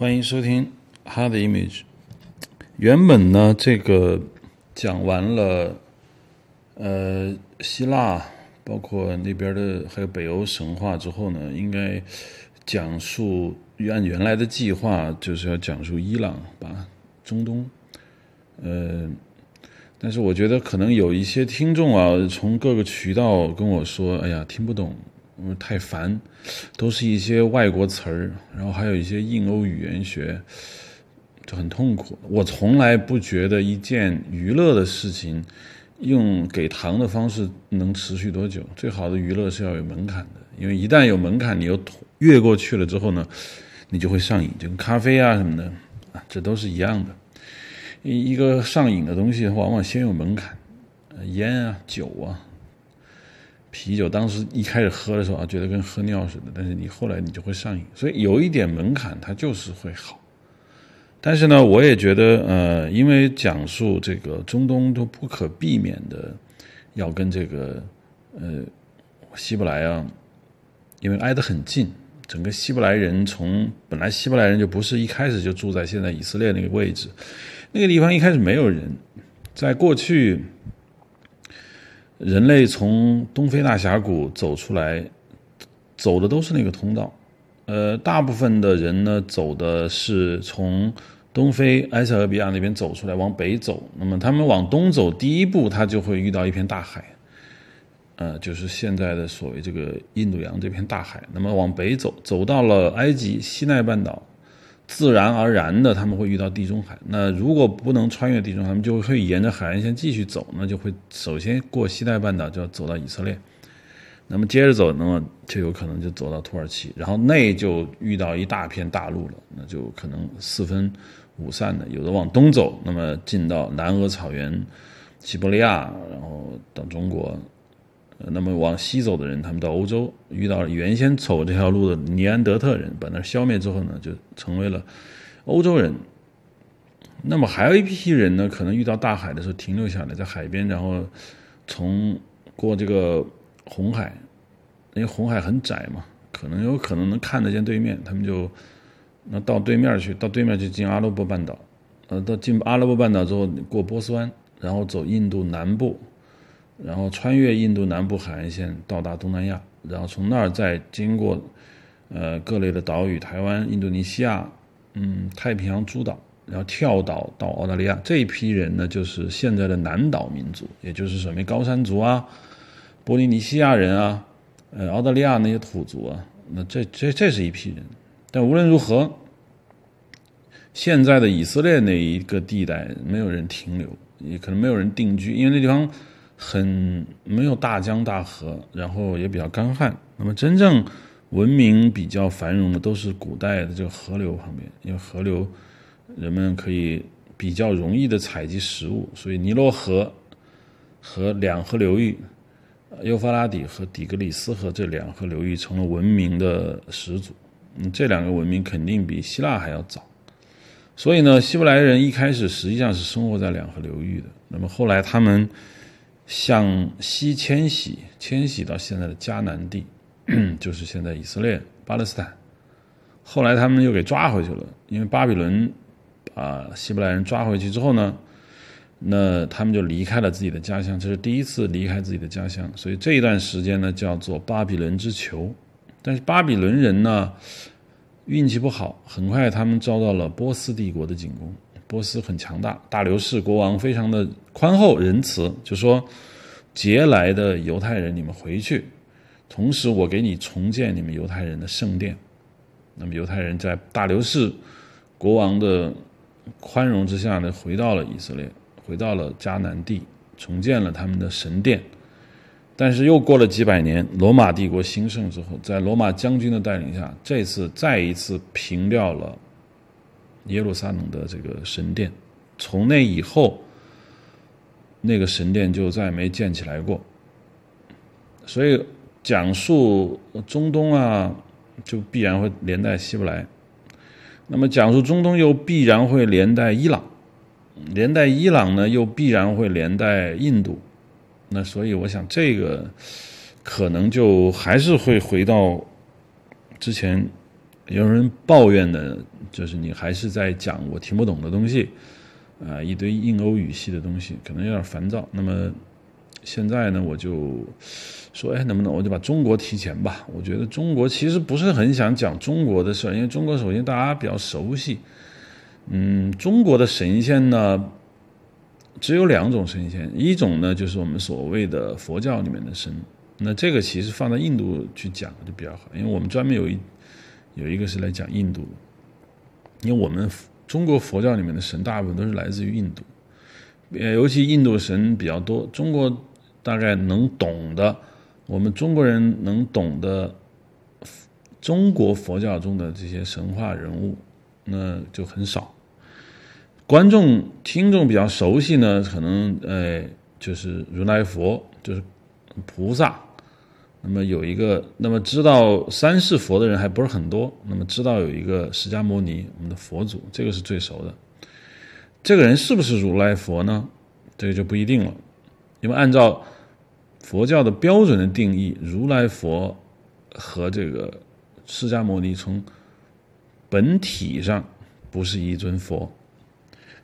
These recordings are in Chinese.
欢迎收听《Hard Image》。原本呢，这个讲完了，呃，希腊，包括那边的还有北欧神话之后呢，应该讲述按原来的计划，就是要讲述伊朗吧，中东。呃，但是我觉得可能有一些听众啊，从各个渠道跟我说：“哎呀，听不懂。”嗯，太烦，都是一些外国词儿，然后还有一些印欧语言学，就很痛苦。我从来不觉得一件娱乐的事情，用给糖的方式能持续多久。最好的娱乐是要有门槛的，因为一旦有门槛，你又越过去了之后呢，你就会上瘾，就跟咖啡啊什么的啊，这都是一样的。一一个上瘾的东西，往往先有门槛，烟啊，酒啊。啤酒当时一开始喝的时候啊，觉得跟喝尿似的，但是你后来你就会上瘾，所以有一点门槛，它就是会好。但是呢，我也觉得，呃，因为讲述这个中东都不可避免的要跟这个呃希伯来啊，因为挨得很近，整个希伯来人从本来希伯来人就不是一开始就住在现在以色列那个位置，那个地方一开始没有人，在过去。人类从东非大峡谷走出来，走的都是那个通道。呃，大部分的人呢，走的是从东非埃塞俄比亚那边走出来，往北走。那么他们往东走，第一步他就会遇到一片大海，呃，就是现在的所谓这个印度洋这片大海。那么往北走，走到了埃及西奈半岛。自然而然的，他们会遇到地中海。那如果不能穿越地中海，他们就会沿着海岸线继续走，那就会首先过西奈半岛，就要走到以色列。那么接着走，那么就有可能就走到土耳其，然后内就遇到一大片大陆了，那就可能四分五散的。有的往东走，那么进到南俄草原、西伯利亚，然后到中国。那么往西走的人，他们到欧洲遇到了原先走这条路的尼安德特人，把那消灭之后呢，就成为了欧洲人。那么还有一批人呢，可能遇到大海的时候停留下来，在海边，然后从过这个红海，因为红海很窄嘛，可能有可能能看得见对面，他们就那到对面去，到对面去进阿拉伯半岛，呃，到进阿拉伯半岛之后过波斯湾，然后走印度南部。然后穿越印度南部海岸线到达东南亚，然后从那儿再经过，呃各类的岛屿，台湾、印度尼西亚，嗯，太平洋诸岛，然后跳岛到澳大利亚。这一批人呢，就是现在的南岛民族，也就是什么高山族啊，波利尼西亚人啊，呃，澳大利亚那些土族啊，那这这这是一批人。但无论如何，现在的以色列那一个地带没有人停留，也可能没有人定居，因为那地方。很没有大江大河，然后也比较干旱。那么真正文明比较繁荣的，都是古代的这个河流旁边，因为河流人们可以比较容易的采集食物，所以尼罗河和两河流域，幼发拉底和底格里斯河这两河流域成了文明的始祖。嗯，这两个文明肯定比希腊还要早。所以呢，希伯来人一开始实际上是生活在两河流域的。那么后来他们。向西迁徙，迁徙到现在的迦南地，就是现在以色列、巴勒斯坦。后来他们又给抓回去了，因为巴比伦把希伯来人抓回去之后呢，那他们就离开了自己的家乡，这是第一次离开自己的家乡，所以这一段时间呢叫做巴比伦之囚。但是巴比伦人呢运气不好，很快他们遭到了波斯帝国的进攻。波斯很强大，大流士国王非常的宽厚仁慈，就说劫来的犹太人，你们回去，同时我给你重建你们犹太人的圣殿。那么犹太人在大流士国王的宽容之下呢，回到了以色列，回到了迦南地，重建了他们的神殿。但是又过了几百年，罗马帝国兴盛之后，在罗马将军的带领下，这次再一次平掉了。耶路撒冷的这个神殿，从那以后，那个神殿就再也没建起来过。所以讲述中东啊，就必然会连带希伯来；那么讲述中东又必然会连带伊朗，连带伊朗呢又必然会连带印度。那所以我想，这个可能就还是会回到之前。有人抱怨的就是你还是在讲我听不懂的东西，啊，一堆印欧语系的东西，可能有点烦躁。那么现在呢，我就说，哎，能不能我就把中国提前吧？我觉得中国其实不是很想讲中国的事，因为中国首先大家比较熟悉，嗯，中国的神仙呢只有两种神仙，一种呢就是我们所谓的佛教里面的神，那这个其实放在印度去讲就比较好，因为我们专门有一。有一个是来讲印度，因为我们中国佛教里面的神大部分都是来自于印度，呃，尤其印度神比较多。中国大概能懂的，我们中国人能懂的中国佛教中的这些神话人物，那就很少。观众听众比较熟悉呢，可能呃就是如来佛，就是菩萨。那么有一个，那么知道三世佛的人还不是很多。那么知道有一个释迦牟尼，我们的佛祖，这个是最熟的。这个人是不是如来佛呢？这个就不一定了，因为按照佛教的标准的定义，如来佛和这个释迦牟尼从本体上不是一尊佛，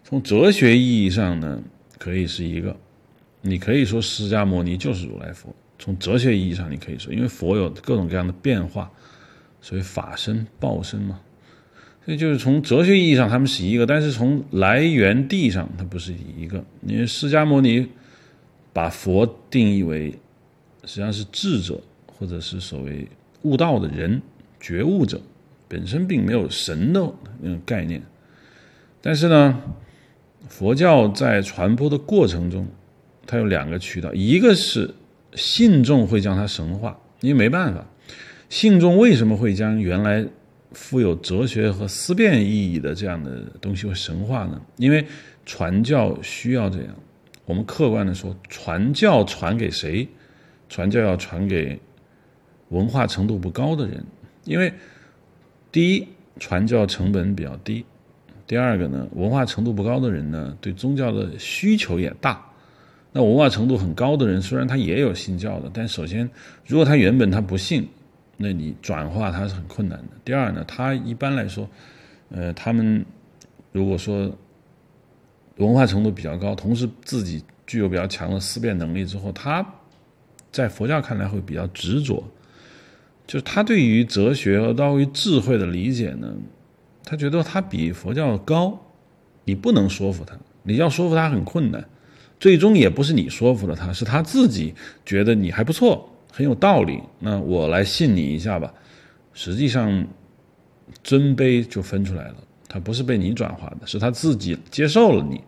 从哲学意义上呢，可以是一个。你可以说释迦牟尼就是如来佛。从哲学意义上，你可以说，因为佛有各种各样的变化，所以法身、报身嘛。所以就是从哲学意义上，他们是一个，但是从来源地上，它不是一个。因为释迦牟尼把佛定义为实际上是智者，或者是所谓悟道的人、觉悟者，本身并没有神的那种概念。但是呢，佛教在传播的过程中，它有两个渠道，一个是。信众会将它神化，因为没办法。信众为什么会将原来富有哲学和思辨意义的这样的东西会神化呢？因为传教需要这样。我们客观的说，传教传给谁？传教要传给文化程度不高的人，因为第一，传教成本比较低；第二个呢，文化程度不高的人呢，对宗教的需求也大。那文化程度很高的人，虽然他也有信教的，但首先，如果他原本他不信，那你转化他是很困难的。第二呢，他一般来说，呃，他们如果说文化程度比较高，同时自己具有比较强的思辨能力之后，他在佛教看来会比较执着，就是他对于哲学和对于智慧的理解呢，他觉得他比佛教高，你不能说服他，你要说服他很困难。最终也不是你说服了他，是他自己觉得你还不错，很有道理。那我来信你一下吧。实际上，尊卑就分出来了，他不是被你转化的，是他自己接受了你。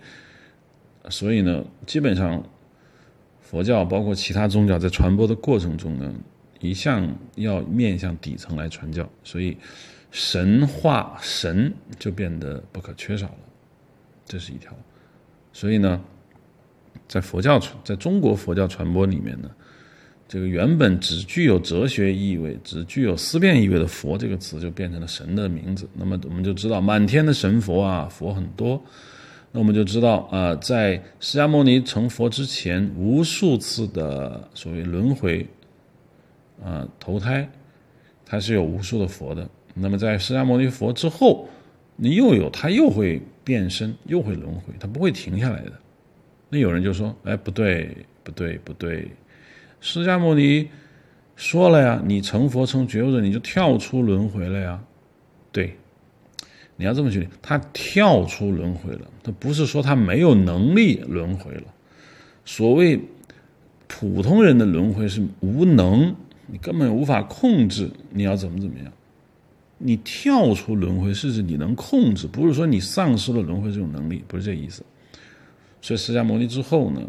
所以呢，基本上佛教包括其他宗教在传播的过程中呢，一向要面向底层来传教，所以神化神就变得不可缺少了，这是一条。所以呢。在佛教传，在中国佛教传播里面呢，这个原本只具有哲学意味、只具有思辨意味的“佛”这个词，就变成了神的名字。那么我们就知道，满天的神佛啊，佛很多。那我们就知道啊，在释迦牟尼成佛之前，无数次的所谓轮回啊投胎，它是有无数的佛的。那么在释迦牟尼佛之后，你又有他又会变身，又会轮回，他不会停下来的。那有人就说：“哎，不对，不对，不对！释迦牟尼说了呀，你成佛成觉悟者，你就跳出轮回了呀。对，你要这么去理，他跳出轮回了，他不是说他没有能力轮回了。所谓普通人的轮回是无能，你根本无法控制你要怎么怎么样。你跳出轮回是指你能控制，不是说你丧失了轮回这种能力，不是这意思。”所以释迦牟尼之后呢，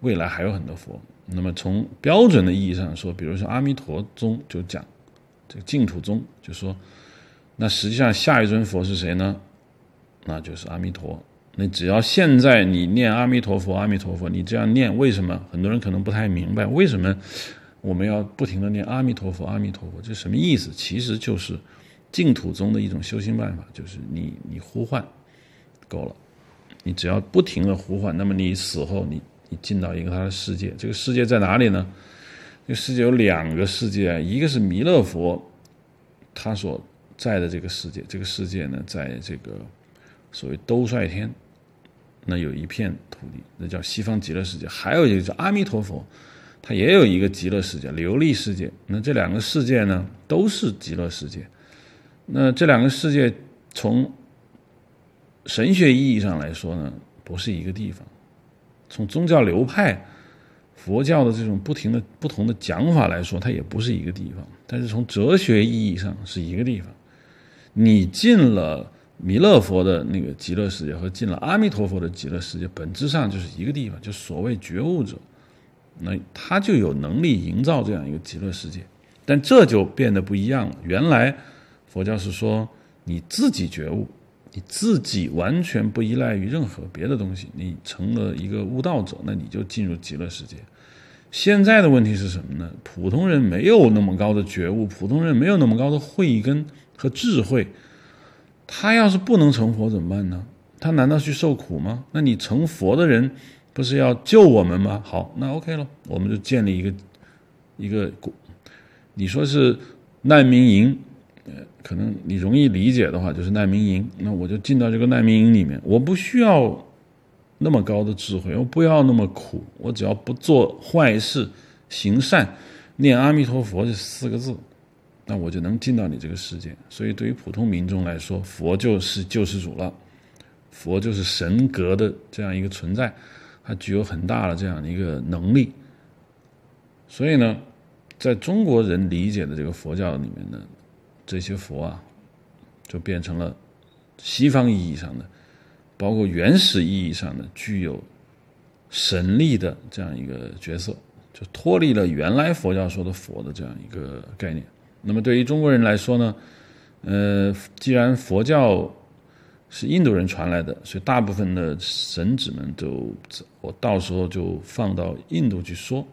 未来还有很多佛。那么从标准的意义上说，比如说阿弥陀宗就讲，这个净土宗就说，那实际上下一尊佛是谁呢？那就是阿弥陀。那只要现在你念阿弥陀佛，阿弥陀佛，你这样念，为什么？很多人可能不太明白，为什么我们要不停的念阿弥陀佛，阿弥陀佛，这什么意思？其实就是净土宗的一种修行办法，就是你你呼唤够了。你只要不停的呼唤，那么你死后，你你进到一个他的世界，这个世界在哪里呢？这个世界有两个世界，一个是弥勒佛他所在的这个世界，这个世界呢，在这个所谓兜率天，那有一片土地，那叫西方极乐世界；还有一个叫阿弥陀佛，他也有一个极乐世界、琉璃世界。那这两个世界呢，都是极乐世界。那这两个世界从神学意义上来说呢，不是一个地方；从宗教流派、佛教的这种不停的不同的讲法来说，它也不是一个地方。但是从哲学意义上是一个地方。你进了弥勒佛的那个极乐世界和进了阿弥陀佛的极乐世界，本质上就是一个地方，就所谓觉悟者，那他就有能力营造这样一个极乐世界。但这就变得不一样了。原来佛教是说你自己觉悟。你自己完全不依赖于任何别的东西，你成了一个悟道者，那你就进入极乐世界。现在的问题是什么呢？普通人没有那么高的觉悟，普通人没有那么高的慧根和智慧，他要是不能成佛怎么办呢？他难道去受苦吗？那你成佛的人不是要救我们吗？好，那 OK 了，我们就建立一个一个，你说是难民营。可能你容易理解的话，就是难民营。那我就进到这个难民营里面，我不需要那么高的智慧，我不要那么苦，我只要不做坏事、行善、念阿弥陀佛这四个字，那我就能进到你这个世界。所以，对于普通民众来说，佛就是救世主了，佛就是神格的这样一个存在，它具有很大的这样的一个能力。所以呢，在中国人理解的这个佛教里面呢。这些佛啊，就变成了西方意义上的，包括原始意义上的具有神力的这样一个角色，就脱离了原来佛教说的佛的这样一个概念。那么对于中国人来说呢，呃，既然佛教是印度人传来的，所以大部分的神祇们都我到时候就放到印度去说。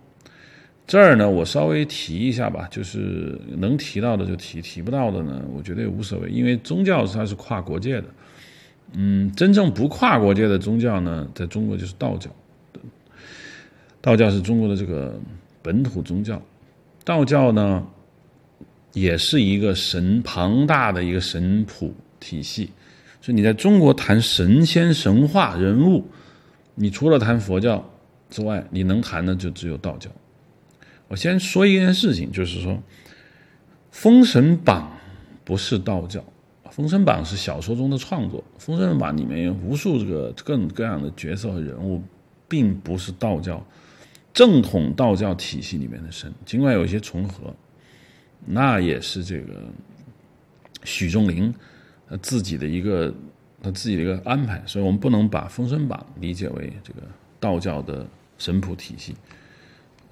这儿呢，我稍微提一下吧，就是能提到的就提，提不到的呢，我觉得也无所谓，因为宗教它是跨国界的。嗯，真正不跨国界的宗教呢，在中国就是道教。道教是中国的这个本土宗教，道教呢，也是一个神庞大的一个神谱体系。所以你在中国谈神仙神话人物，你除了谈佛教之外，你能谈的就只有道教。我先说一件事情，就是说，《封神榜》不是道教，《封神榜》是小说中的创作，《封神榜》里面有无数这个各种各样的角色和人物，并不是道教正统道教体系里面的神，尽管有一些重合，那也是这个许仲林他自己的一个他自己的一个安排，所以我们不能把《封神榜》理解为这个道教的神谱体系。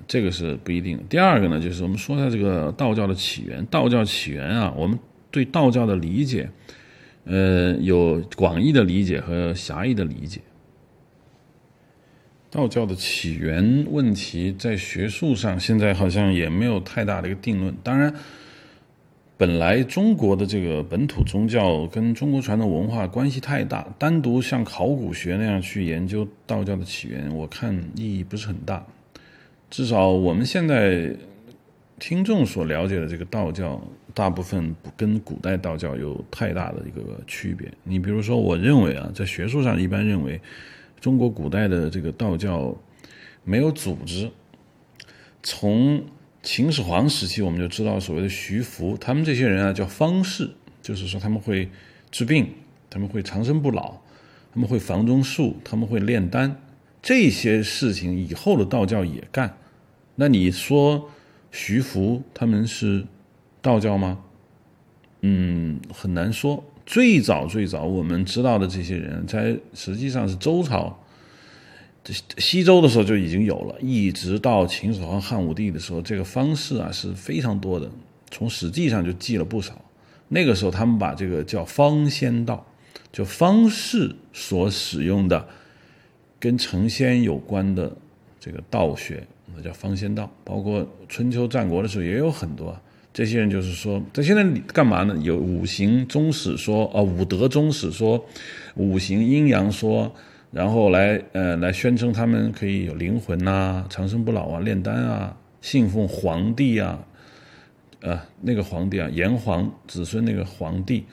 这个是不一定的。第二个呢，就是我们说一下这个道教的起源。道教起源啊，我们对道教的理解，呃，有广义的理解和狭义的理解。道教的起源问题，在学术上现在好像也没有太大的一个定论。当然，本来中国的这个本土宗教跟中国传统文化关系太大，单独像考古学那样去研究道教的起源，我看意义不是很大。至少我们现在听众所了解的这个道教，大部分不跟古代道教有太大的一个区别。你比如说，我认为啊，在学术上一般认为，中国古代的这个道教没有组织。从秦始皇时期，我们就知道所谓的徐福，他们这些人啊叫方士，就是说他们会治病，他们会长生不老，他们会房中术，他们会炼丹，这些事情以后的道教也干。那你说徐福他们是道教吗？嗯，很难说。最早最早我们知道的这些人，在实际上是周朝，西周的时候就已经有了，一直到秦始皇、汉武帝的时候，这个方式啊是非常多的。从史记上就记了不少。那个时候他们把这个叫方仙道，就方士所使用的跟成仙有关的这个道学。那叫方仙道，包括春秋战国的时候也有很多。这些人，就是说，在现在干嘛呢？有五行宗史说，啊，五德宗史说，五行阴阳说，然后来呃来宣称他们可以有灵魂呐，长生不老啊，炼丹啊，信奉皇帝啊，呃，那个皇帝啊，炎黄子孙那个皇帝，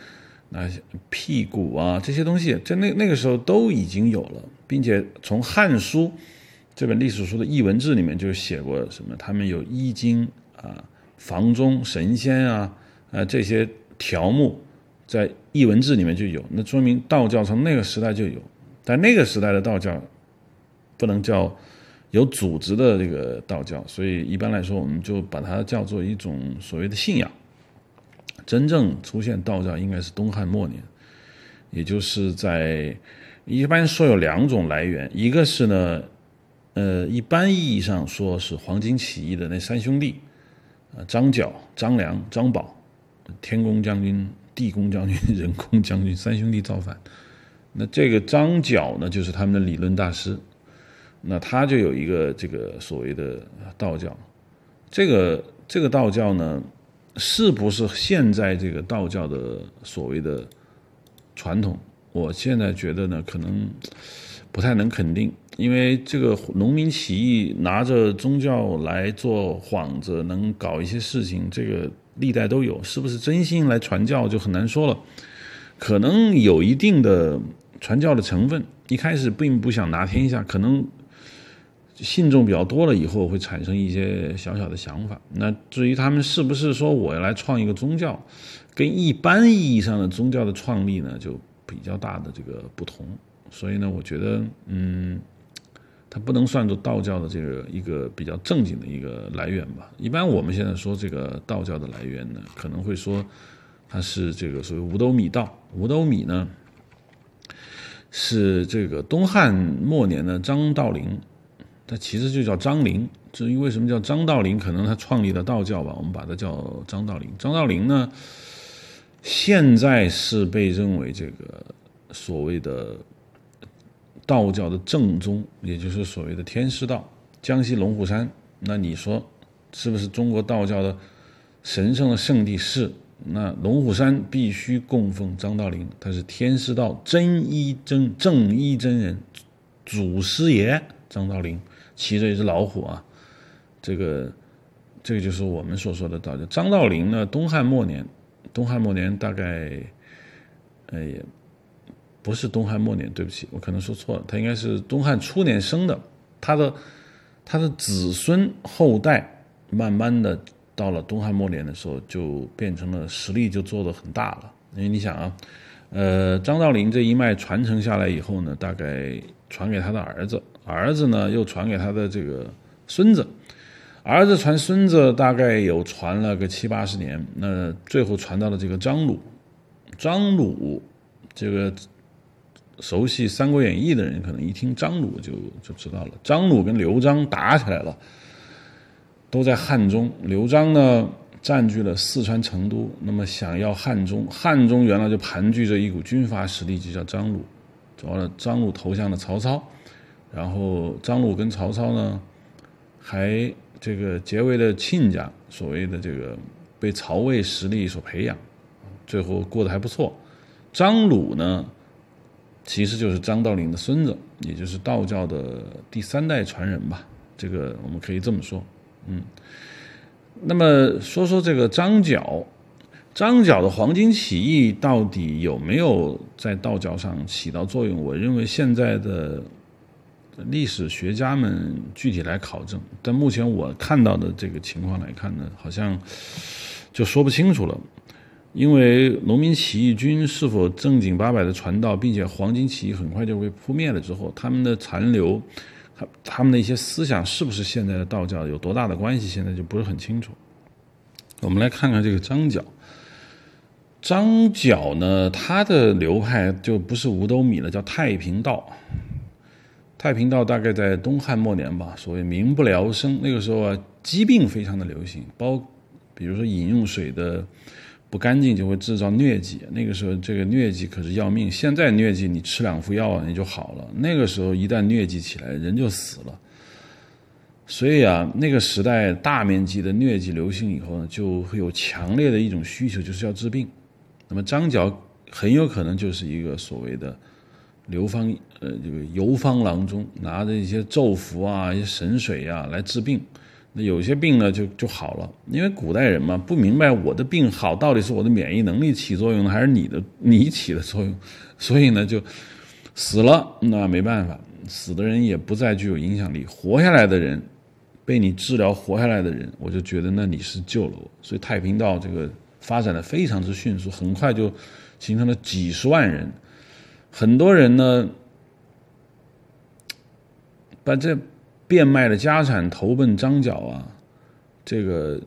那些屁股啊这些东西，在那那个时候都已经有了，并且从《汉书》这本历史书的译文志里面就写过什么，他们有衣经啊、房中神仙啊，呃这些条目在译文志里面就有，那说明道教从那个时代就有，但那个时代的道教不能叫。有组织的这个道教，所以一般来说，我们就把它叫做一种所谓的信仰。真正出现道教应该是东汉末年，也就是在一般说有两种来源，一个是呢，呃，一般意义上说是黄巾起义的那三兄弟，啊，张角、张良、张宝，天公将军、地公将军、人公将军三兄弟造反。那这个张角呢，就是他们的理论大师。那他就有一个这个所谓的道教，这个这个道教呢，是不是现在这个道教的所谓的传统？我现在觉得呢，可能不太能肯定，因为这个农民起义拿着宗教来做幌子，能搞一些事情，这个历代都有，是不是真心来传教就很难说了，可能有一定的传教的成分，一开始并不想拿天下，可能。信众比较多了以后，会产生一些小小的想法。那至于他们是不是说我要来创一个宗教，跟一般意义上的宗教的创立呢，就比较大的这个不同。所以呢，我觉得，嗯，它不能算作道教的这个一个比较正经的一个来源吧。一般我们现在说这个道教的来源呢，可能会说它是这个所谓五斗米道。五斗米呢，是这个东汉末年的张道陵。他其实就叫张陵，至于为什么叫张道陵，可能他创立的道教吧，我们把它叫张道陵。张道陵呢，现在是被认为这个所谓的道教的正宗，也就是所谓的天师道。江西龙虎山，那你说是不是中国道教的神圣的圣地？是。那龙虎山必须供奉张道陵，他是天师道真一真正一真人，祖师爷张道陵。骑着一只老虎啊，这个，这个就是我们所说的道教。张道陵呢，东汉末年，东汉末年大概，呃，不是东汉末年，对不起，我可能说错了，他应该是东汉初年生的。他的他的子孙后代，慢慢的到了东汉末年的时候，就变成了实力就做的很大了。因为你想啊，呃，张道陵这一脉传承下来以后呢，大概传给他的儿子。儿子呢，又传给他的这个孙子，儿子传孙子，大概有传了个七八十年，那最后传到了这个张鲁。张鲁，这个熟悉《三国演义》的人，可能一听张鲁就就知道了。张鲁跟刘璋打起来了，都在汉中。刘璋呢，占据了四川成都，那么想要汉中，汉中原来就盘踞着一股军阀实力，就叫张鲁。完了，张鲁投向了曹操。然后张鲁跟曹操呢，还这个结为了亲家，所谓的这个被曹魏实力所培养，最后过得还不错。张鲁呢，其实就是张道陵的孙子，也就是道教的第三代传人吧。这个我们可以这么说，嗯。那么说说这个张角，张角的黄巾起义到底有没有在道教上起到作用？我认为现在的。历史学家们具体来考证，但目前我看到的这个情况来看呢，好像就说不清楚了。因为农民起义军是否正经八百的传道，并且黄巾起义很快就被扑灭了之后，他们的残留，他他们的一些思想是不是现在的道教有多大的关系，现在就不是很清楚。我们来看看这个张角，张角呢，他的流派就不是五斗米了，叫太平道。太平道大概在东汉末年吧，所谓民不聊生，那个时候啊，疾病非常的流行，包，比如说饮用水的不干净就会制造疟疾，那个时候这个疟疾可是要命。现在疟疾你吃两副药你就好了，那个时候一旦疟疾起来，人就死了。所以啊，那个时代大面积的疟疾流行以后呢，就会有强烈的一种需求，就是要治病。那么张角很有可能就是一个所谓的。流方呃，这个游方郎中拿着一些咒符啊、一些神水啊来治病，有些病呢就就好了，因为古代人嘛不明白我的病好到底是我的免疫能力起作用呢，还是你的你起的作用，所以呢就死了，那没办法，死的人也不再具有影响力，活下来的人。被你治疗活下来的人，我就觉得那你是救了我。所以太平道这个发展的非常之迅速，很快就形成了几十万人。很多人呢，把这变卖了家产投奔张角啊。这个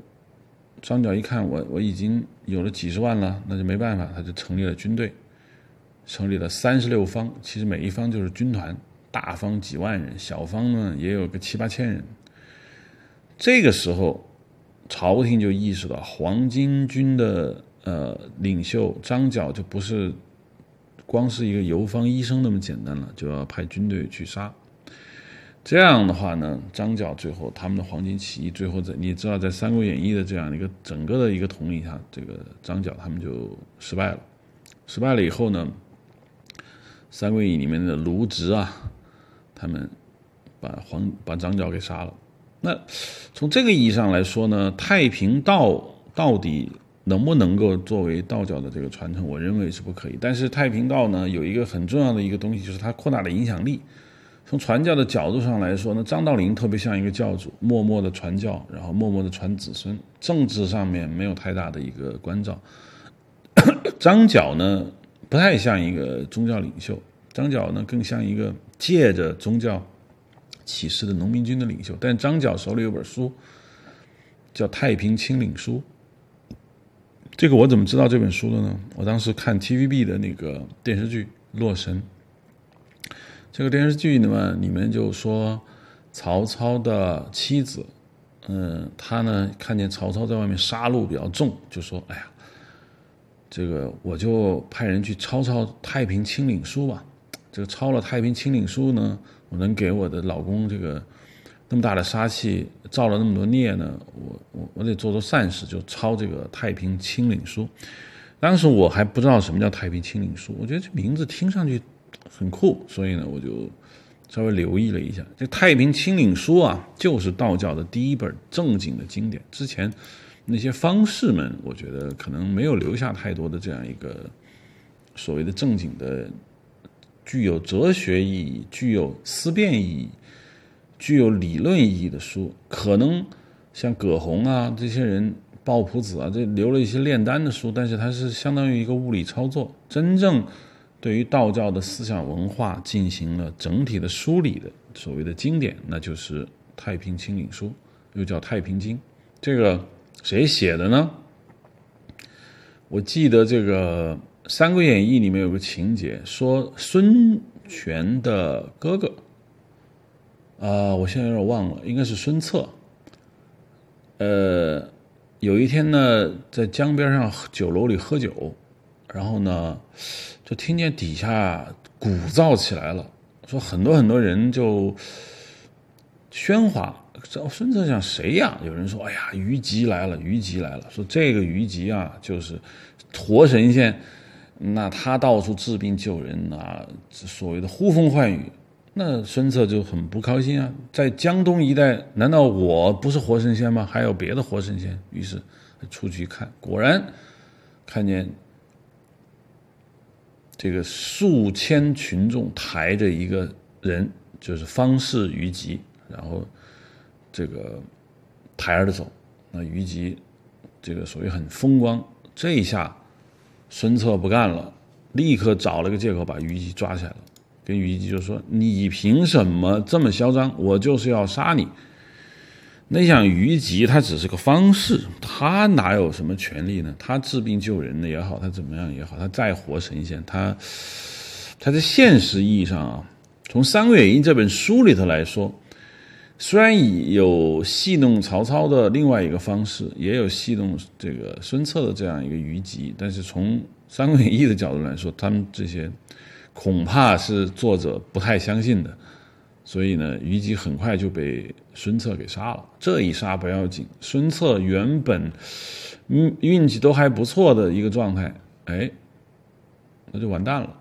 张角一看我我已经有了几十万了，那就没办法，他就成立了军队，成立了三十六方。其实每一方就是军团，大方几万人，小方呢也有个七八千人。这个时候，朝廷就意识到黄巾军的呃领袖张角就不是光是一个游方医生那么简单了，就要派军队去杀。这样的话呢，张角最后他们的黄巾起义最后在你知道在《三国演义》的这样一个整个的一个统领下，这个张角他们就失败了。失败了以后呢，《三国演义》里面的卢植啊，他们把黄把张角给杀了。那从这个意义上来说呢，太平道到底能不能够作为道教的这个传承？我认为是不可以。但是太平道呢，有一个很重要的一个东西，就是它扩大了影响力。从传教的角度上来说呢，张道陵特别像一个教主，默默的传教，然后默默的传子孙。政治上面没有太大的一个关照。张角呢，不太像一个宗教领袖，张角呢更像一个借着宗教。起事的农民军的领袖，但张角手里有本书，叫《太平清领书》。这个我怎么知道这本书的呢？我当时看 TVB 的那个电视剧《洛神》，这个电视剧呢，里面就说曹操的妻子，嗯，他呢看见曹操在外面杀戮比较重，就说：“哎呀，这个我就派人去抄抄《太平清领书》吧。这个抄了《太平清领书》呢。”我能给我的老公这个那么大的杀气，造了那么多孽呢？我我我得做做善事，就抄这个《太平清领书》。当时我还不知道什么叫《太平清领书》，我觉得这名字听上去很酷，所以呢，我就稍微留意了一下。这《太平清领书》啊，就是道教的第一本正经的经典。之前那些方士们，我觉得可能没有留下太多的这样一个所谓的正经的。具有哲学意义、具有思辨意义、具有理论意义的书，可能像葛洪啊这些人、鲍朴子啊，这留了一些炼丹的书，但是它是相当于一个物理操作。真正对于道教的思想文化进行了整体的梳理的所谓的经典，那就是《太平清领书》，又叫《太平经》。这个谁写的呢？我记得这个。《三国演义》里面有个情节，说孙权的哥哥，啊，我现在有点忘了，应该是孙策。呃，有一天呢，在江边上酒楼里喝酒，然后呢，就听见底下鼓噪起来了，说很多很多人就喧哗。孙策想谁呀？有人说：“哎呀，虞姬来了，虞姬来了。”说这个虞姬啊，就是活神仙。那他到处治病救人啊，所谓的呼风唤雨，那孙策就很不高兴啊。在江东一带，难道我不是活神仙吗？还有别的活神仙？于是出去一看，果然看见这个数千群众抬着一个人，就是方士虞吉，然后这个抬着走。那虞吉这个所谓很风光，这一下。孙策不干了，立刻找了个借口把虞姬抓起来了，跟虞姬就说：“你凭什么这么嚣张？我就是要杀你。”那像虞姬他只是个方士，他哪有什么权利呢？他治病救人的也好，他怎么样也好，他再活神仙，他他在现实意义上啊，从《三国演义》这本书里头来说。虽然有戏弄曹操的另外一个方式，也有戏弄这个孙策的这样一个虞姬，但是从《三国演义》的角度来说，他们这些恐怕是作者不太相信的。所以呢，虞姬很快就被孙策给杀了。这一杀不要紧，孙策原本运运气都还不错的一个状态，哎，那就完蛋了。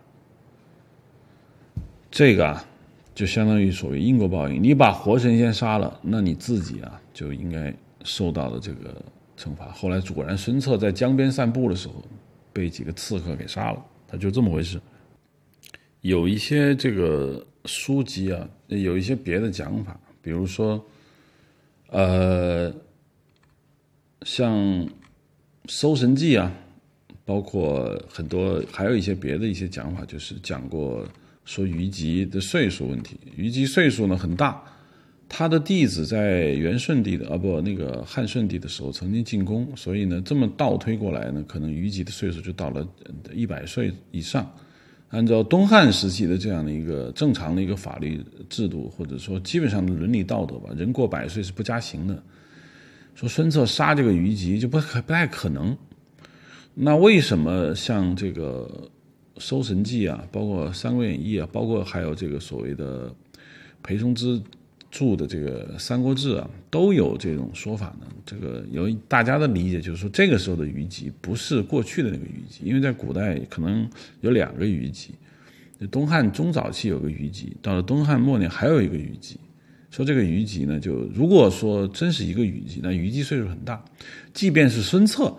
这个啊。就相当于所谓因果报应。你把活神仙杀了，那你自己啊就应该受到的这个惩罚。后来果然，孙策在江边散步的时候，被几个刺客给杀了，他就这么回事。有一些这个书籍啊，有一些别的讲法，比如说，呃，像《搜神记》啊。包括很多，还有一些别的一些讲法，就是讲过说虞姬的岁数问题。虞姬岁数呢很大，他的弟子在元顺帝的啊不那个汉顺帝的时候曾经进宫，所以呢这么倒推过来呢，可能虞姬的岁数就到了一百岁以上。按照东汉时期的这样的一个正常的一个法律制度，或者说基本上的伦理道德吧，人过百岁是不加刑的。说孙策杀这个虞姬就不可不太可能。那为什么像这个《搜神记》啊，包括《三国演义》啊，包括还有这个所谓的裴松之著的这个《三国志》啊，都有这种说法呢？这个由大家的理解，就是说这个时候的虞姬不是过去的那个虞姬，因为在古代可能有两个虞姬，东汉中早期有个虞姬，到了东汉末年还有一个虞姬。说这个虞姬呢，就如果说真是一个虞姬，那虞姬岁数很大，即便是孙策。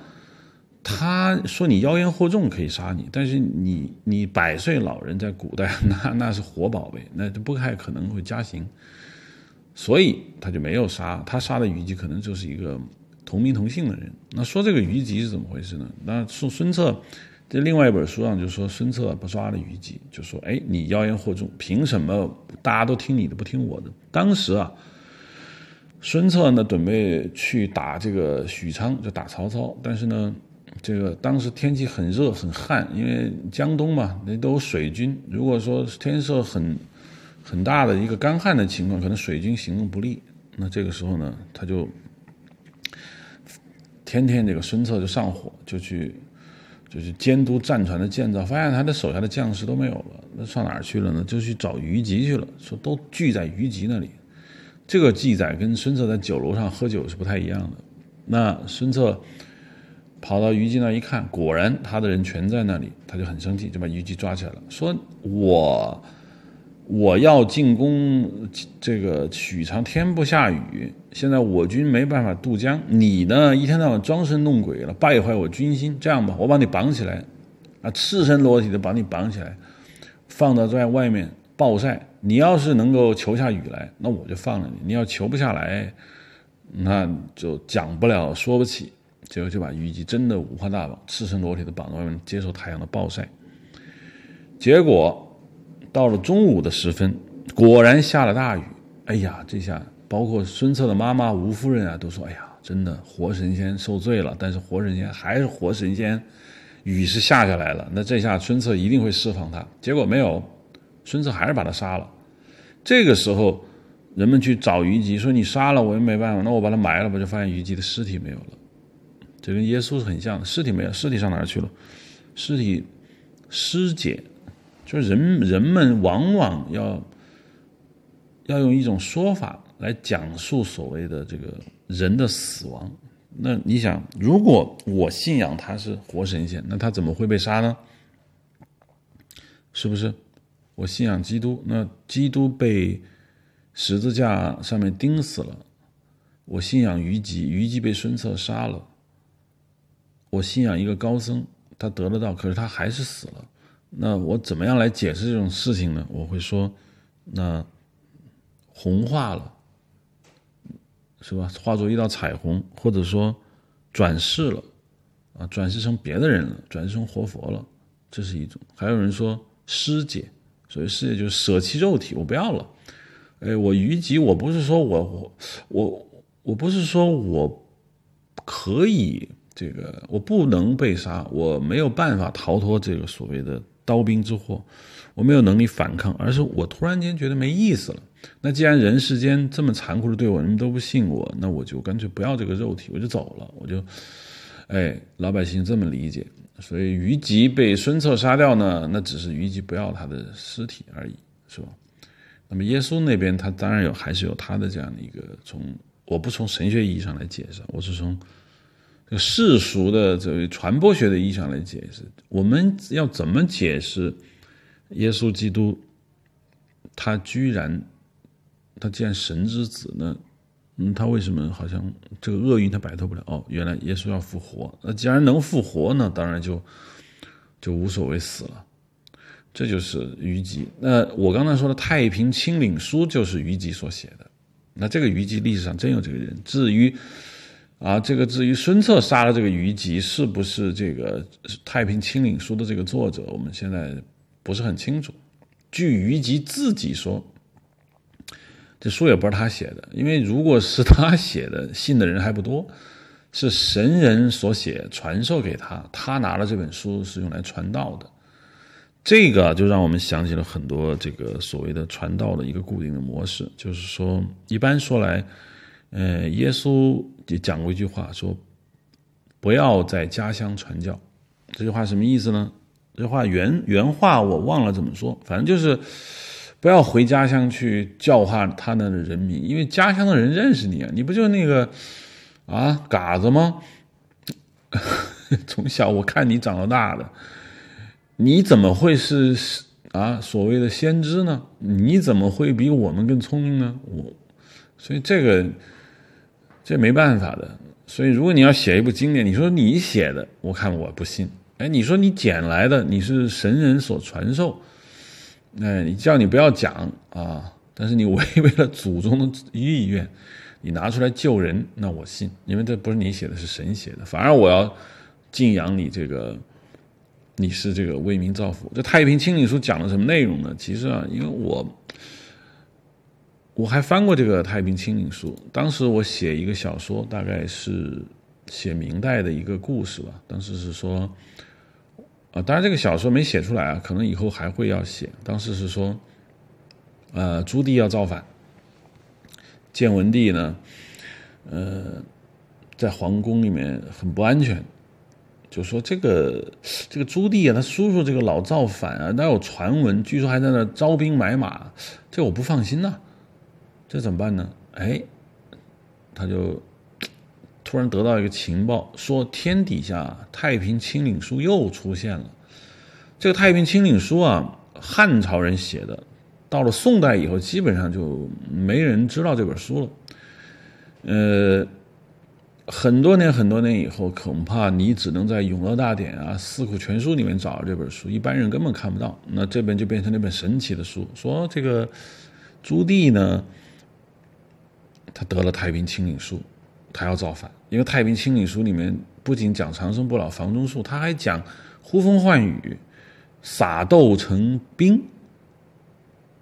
他说：“你妖言惑众可以杀你，但是你你百岁老人在古代那那是活宝贝，那就不太可能会加刑，所以他就没有杀。他杀的虞姬可能就是一个同名同姓的人。那说这个虞姬是怎么回事呢？那说孙策在另外一本书上就说孙策不抓了虞姬，就说：哎，你妖言惑众，凭什么大家都听你的不听我的？当时啊，孙策呢准备去打这个许昌，就打曹操，但是呢。”这个当时天气很热很旱，因为江东嘛，那都水军。如果说天色很很大的一个干旱的情况，可能水军行动不利。那这个时候呢，他就天天这个孙策就上火，就去就去监督战船的建造，发现他的手下的将士都没有了，那上哪儿去了呢？就去找虞姬去了，说都聚在虞姬那里。这个记载跟孙策在酒楼上喝酒是不太一样的。那孙策。跑到虞姬那一看，果然他的人全在那里，他就很生气，就把虞姬抓起来了，说：“我我要进攻这个许昌，天不下雨，现在我军没办法渡江，你呢一天到晚装神弄鬼了，败坏我军心。这样吧，我把你绑起来，啊，赤身裸体的把你绑起来，放到在外面暴晒。你。要是能够求下雨来，那我就放了你；你要求不下来，那就讲不了，说不起。”结果就把虞姬真的五花大绑，赤身裸体的绑在外面接受太阳的暴晒。结果到了中午的时分，果然下了大雨。哎呀，这下包括孙策的妈妈吴夫人啊，都说：“哎呀，真的活神仙受罪了。”但是活神仙还是活神仙，雨是下下来了。那这下孙策一定会释放他。结果没有，孙策还是把他杀了。这个时候，人们去找虞姬，说：“你杀了我也没办法，那我把他埋了吧。”就发现虞姬的尸体没有了。这跟耶稣是很像的，尸体没有，尸体上哪儿去了？尸体尸解，就是人人们往往要要用一种说法来讲述所谓的这个人的死亡。那你想，如果我信仰他是活神仙，那他怎么会被杀呢？是不是？我信仰基督，那基督被十字架上面钉死了。我信仰虞姬，虞姬被孙策杀了。我信仰一个高僧，他得了道，可是他还是死了。那我怎么样来解释这种事情呢？我会说，那红化了，是吧？化作一道彩虹，或者说转世了，啊，转世成别的人了，转世成活佛了，这是一种。还有人说尸解，所谓尸解就是舍弃肉体，我不要了。哎，我虞姬，我不是说我我我我不是说我可以。这个我不能被杀，我没有办法逃脱这个所谓的刀兵之祸，我没有能力反抗，而是我突然间觉得没意思了。那既然人世间这么残酷的对我，人们都不信我，那我就干脆不要这个肉体，我就走了。我就，哎，老百姓这么理解。所以虞姬被孙策杀掉呢，那只是虞姬不要他的尸体而已，是吧？那么耶稣那边他当然有，还是有他的这样的一个从，我不从神学意义上来解释，我是从。世俗的这个传播学的意义上来解释，我们要怎么解释耶稣基督他居然，他既然神之子呢，嗯，他为什么好像这个厄运他摆脱不了？哦，原来耶稣要复活。那既然能复活呢，当然就就无所谓死了。这就是虞姬。那我刚才说的《太平清领书》就是虞姬所写的。那这个虞姬历史上真有这个人。至于啊，这个至于孙策杀了这个虞姬是不是这个《太平清领书》的这个作者，我们现在不是很清楚。据虞姬自己说，这书也不是他写的，因为如果是他写的，信的人还不多。是神人所写，传授给他，他拿了这本书是用来传道的。这个就让我们想起了很多这个所谓的传道的一个固定的模式，就是说，一般说来，呃，耶稣也讲过一句话，说不要在家乡传教。这句话什么意思呢？这话原原话我忘了怎么说，反正就是不要回家乡去教化他那的人民，因为家乡的人认识你啊，你不就那个啊嘎子吗？从小我看你长到大的。你怎么会是啊所谓的先知呢？你怎么会比我们更聪明呢？我，所以这个这没办法的。所以如果你要写一部经典，你说你写的，我看我不信。哎，你说你捡来的，你是神人所传授，哎，你叫你不要讲啊，但是你违背了祖宗的意愿，你拿出来救人，那我信，因为这不是你写的，是神写的。反而我要敬仰你这个。你是这个为民造福。这《太平清领书》讲了什么内容呢？其实啊，因为我我还翻过这个《太平清领书》，当时我写一个小说，大概是写明代的一个故事吧。当时是说，啊，当然这个小说没写出来啊，可能以后还会要写。当时是说，呃，朱棣要造反，建文帝呢，呃，在皇宫里面很不安全。就说这个这个朱棣啊，他叔叔这个老造反啊，那有传闻，据说还在那招兵买马，这我不放心呐，这怎么办呢？哎，他就突然得到一个情报，说天底下《太平清领书》又出现了。这个《太平清领书》啊，汉朝人写的，到了宋代以后，基本上就没人知道这本书了。呃。很多年很多年以后，恐怕你只能在《永乐大典》啊、《四库全书》里面找到这本书，一般人根本看不到。那这本就变成那本神奇的书，说这个朱棣呢，他得了太平清领书，他要造反。因为太平清领书里面不仅讲长生不老、房中术，他还讲呼风唤雨、撒豆成兵，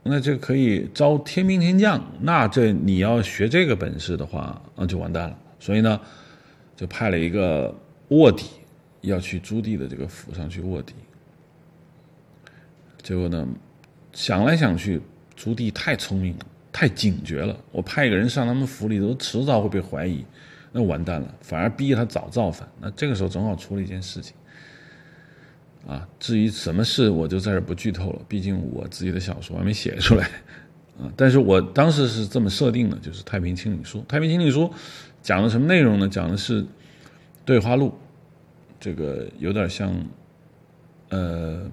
那这可以招天兵天将。那这你要学这个本事的话，那就完蛋了。所以呢。就派了一个卧底，要去朱棣的这个府上去卧底。结果呢，想来想去，朱棣太聪明了，太警觉了。我派一个人上他们府里头，迟早会被怀疑，那完蛋了。反而逼他早造反。那这个时候正好出了一件事情。啊，至于什么事，我就在这不剧透了。毕竟我自己的小说还没写出来。啊，但是我当时是这么设定的，就是《太平清理书》。《太平清理书》。讲的什么内容呢？讲的是对话录，这个有点像呃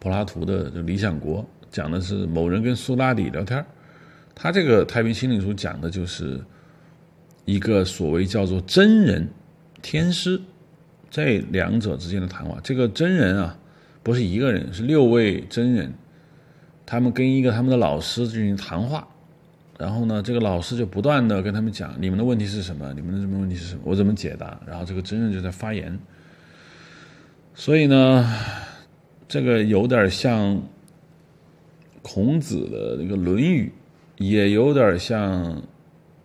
柏拉图的《理想国》，讲的是某人跟苏拉底聊天他这个《太平心理书》讲的就是一个所谓叫做真人天师这两者之间的谈话。这个真人啊，不是一个人，是六位真人，他们跟一个他们的老师进行谈话。然后呢，这个老师就不断的跟他们讲，你们的问题是什么？你们的什么问题是什么？我怎么解答？然后这个真人就在发言。所以呢，这个有点像孔子的那个《论语》，也有点像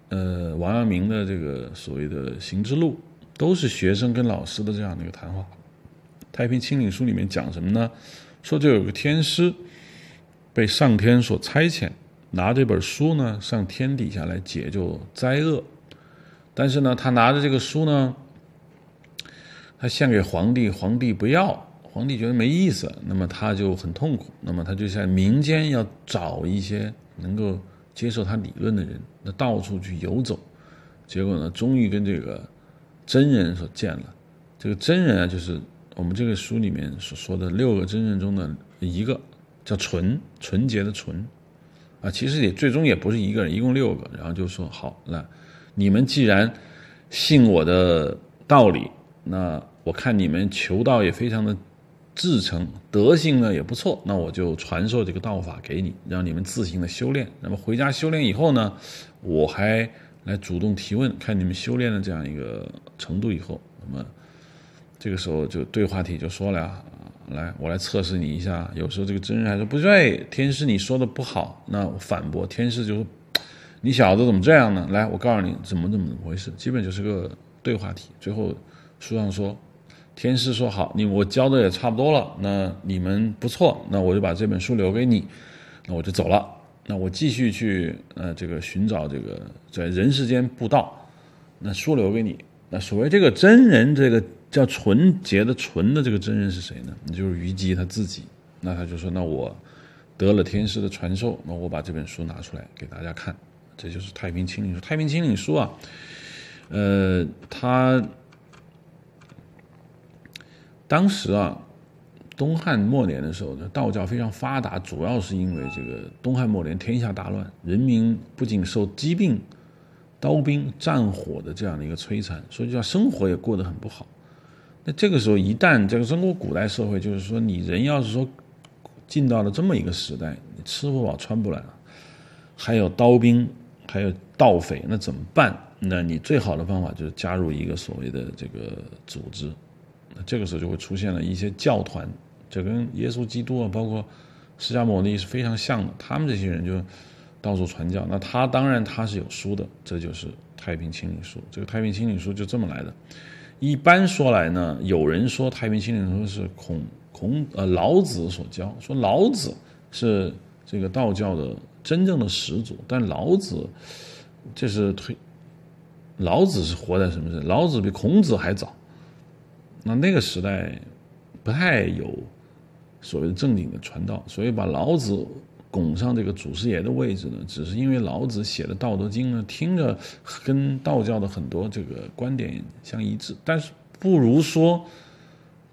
呃王阳明的这个所谓的《行之路》，都是学生跟老师的这样的一个谈话。《太平清领书》里面讲什么呢？说就有个天师被上天所差遣。拿这本书呢，上天底下来解救灾厄，但是呢，他拿着这个书呢，他献给皇帝，皇帝不要，皇帝觉得没意思，那么他就很痛苦，那么他就在民间要找一些能够接受他理论的人，那到处去游走，结果呢，终于跟这个真人所见了，这个真人啊，就是我们这个书里面所说的六个真人中的一个。叫纯纯洁的纯，啊，其实也最终也不是一个人，一共六个。然后就说好，那你们既然信我的道理，那我看你们求道也非常的至诚，德行呢也不错，那我就传授这个道法给你，让你们自行的修炼。那么回家修炼以后呢，我还来主动提问，看你们修炼的这样一个程度以后，那么这个时候就对话题就说了呀。来，我来测试你一下。有时候这个真人还说不对，天师你说的不好。那我反驳，天师就说：“你小子怎么这样呢？”来，我告诉你怎么怎么怎么回事。基本就是个对话题。最后书上说，天师说好，你我教的也差不多了，那你们不错，那我就把这本书留给你，那我就走了。那我继续去呃这个寻找这个在人世间布道。那书留给你。那所谓这个真人这个。叫纯洁的纯的这个真人是谁呢？你就是虞姬他自己。那他就说：“那我得了天师的传授，那我把这本书拿出来给大家看。这就是《太平清领书》。《太平清领书》啊，呃，他当时啊，东汉末年的时候呢，道教非常发达，主要是因为这个东汉末年天下大乱，人民不仅受疾病、刀兵、战火的这样的一个摧残，所以叫生活也过得很不好。”那这个时候，一旦这个中国古代社会，就是说你人要是说进到了这么一个时代，你吃不饱穿不暖，还有刀兵，还有盗匪，那怎么办？那你最好的方法就是加入一个所谓的这个组织。这个时候就会出现了一些教团，这跟耶稣基督啊，包括释迦牟尼是非常像的。他们这些人就到处传教。那他当然他是有书的，这就是《太平清领书》。这个《太平清领书》就这么来的。一般说来呢，有人说《太平清领书》是孔孔呃老子所教，说老子是这个道教的真正的始祖，但老子这是推，老子是活在什么时？老子比孔子还早，那那个时代不太有所谓的正经的传道，所以把老子。拱上这个祖师爷的位置呢，只是因为老子写的《道德经》呢，听着跟道教的很多这个观点相一致，但是不如说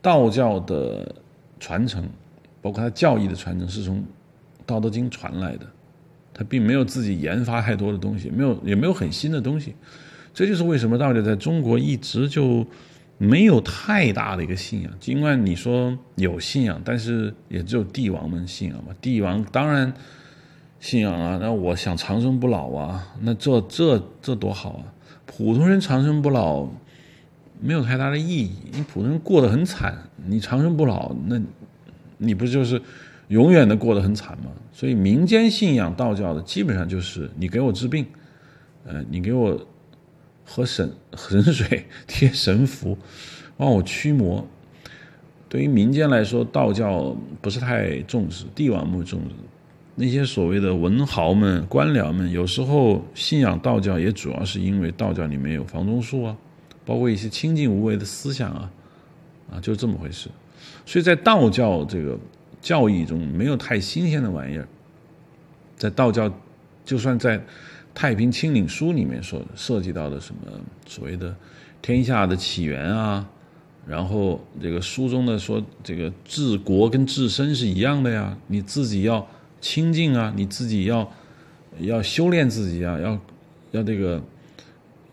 道教的传承，包括它教义的传承是从《道德经》传来的，他并没有自己研发太多的东西，没有也没有很新的东西，这就是为什么道教在中国一直就。没有太大的一个信仰，尽管你说有信仰，但是也只有帝王们信仰嘛。帝王当然信仰啊，那我想长生不老啊，那这这这多好啊！普通人长生不老没有太大的意义，你普通人过得很惨，你长生不老，那你不就是永远的过得很惨吗？所以民间信仰道教的基本上就是你给我治病，呃，你给我。和神 神水贴神符，帮我驱魔。对于民间来说，道教不是太重视，帝王不重视。那些所谓的文豪们、官僚们，有时候信仰道教，也主要是因为道教里面有房中术啊，包括一些清净无为的思想啊，啊，就是这么回事。所以在道教这个教义中，没有太新鲜的玩意儿。在道教，就算在。《太平清领书》里面说涉及到的什么所谓的天下的起源啊，然后这个书中的说这个治国跟治身是一样的呀，你自己要清净啊，你自己要要修炼自己啊，要要这个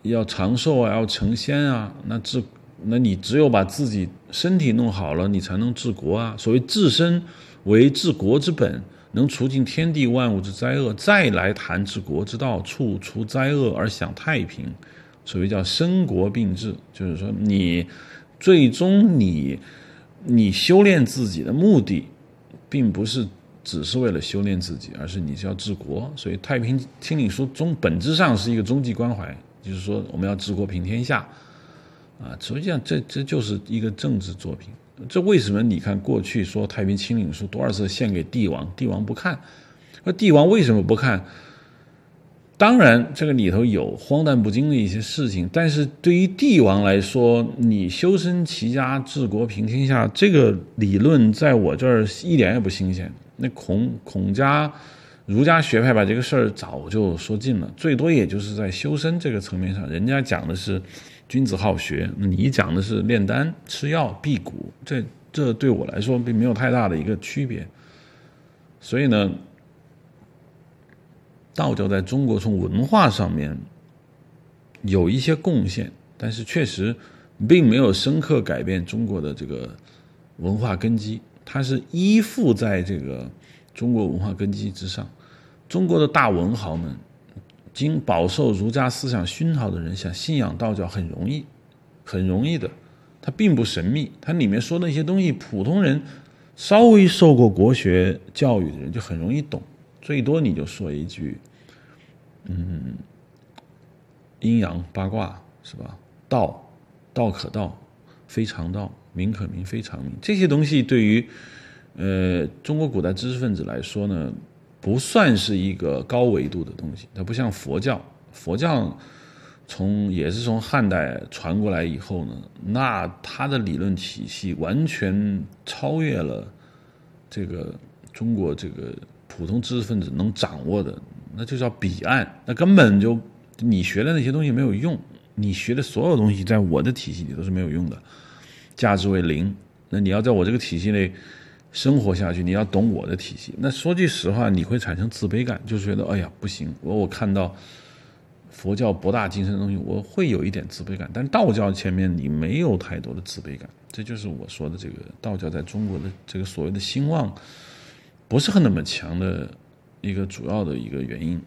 要长寿啊，要成仙啊，那治那你只有把自己身体弄好了，你才能治国啊。所谓治身为治国之本。能除尽天地万物之灾厄，再来谈治国之道，处除灾厄而享太平，所谓叫身国并治。就是说，你最终你你修炼自己的目的，并不是只是为了修炼自己，而是你是要治国。所以《太平清领书》中本质上是一个终极关怀，就是说我们要治国平天下啊。实际上，这这就是一个政治作品。这为什么？你看过去说《太平清领书》多少次献给帝王，帝王不看。那帝王为什么不看？当然，这个里头有荒诞不经的一些事情。但是对于帝王来说，你修身齐家治国平天下，这个理论在我这儿一点也不新鲜。那孔孔家儒家学派把这个事儿早就说尽了，最多也就是在修身这个层面上，人家讲的是。君子好学，你讲的是炼丹、吃药、辟谷，这这对我来说并没有太大的一个区别。所以呢，道教在中国从文化上面有一些贡献，但是确实并没有深刻改变中国的这个文化根基。它是依附在这个中国文化根基之上。中国的大文豪们，经饱受儒家思想熏陶的人，想信仰道教很容易，很容易的。它并不神秘，它里面说的一些东西，普通人稍微受过国学教育的人就很容易懂。最多你就说一句，嗯，阴阳八卦是吧？道，道可道，非常道；名可名，非常名。这些东西对于呃中国古代知识分子来说呢，不算是一个高维度的东西。它不像佛教，佛教。从也是从汉代传过来以后呢，那它的理论体系完全超越了这个中国这个普通知识分子能掌握的，那就叫彼岸。那根本就你学的那些东西没有用，你学的所有东西在我的体系里都是没有用的，价值为零。那你要在我这个体系内生活下去，你要懂我的体系。那说句实话，你会产生自卑感，就是觉得哎呀不行，我我看到。佛教博大精深的东西，我会有一点自卑感，但道教前面你没有太多的自卑感，这就是我说的这个道教在中国的这个所谓的兴旺，不是很那么强的一个主要的一个原因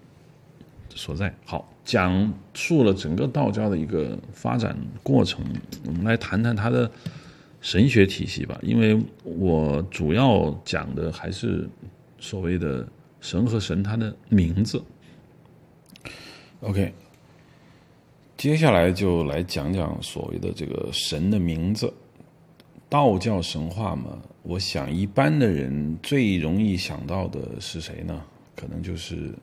所在。好，讲述了整个道教的一个发展过程，我们来谈谈它的神学体系吧，因为我主要讲的还是所谓的神和神它的名字。OK。接下来就来讲讲所谓的这个神的名字，道教神话嘛。我想一般的人最容易想到的是谁呢？可能就是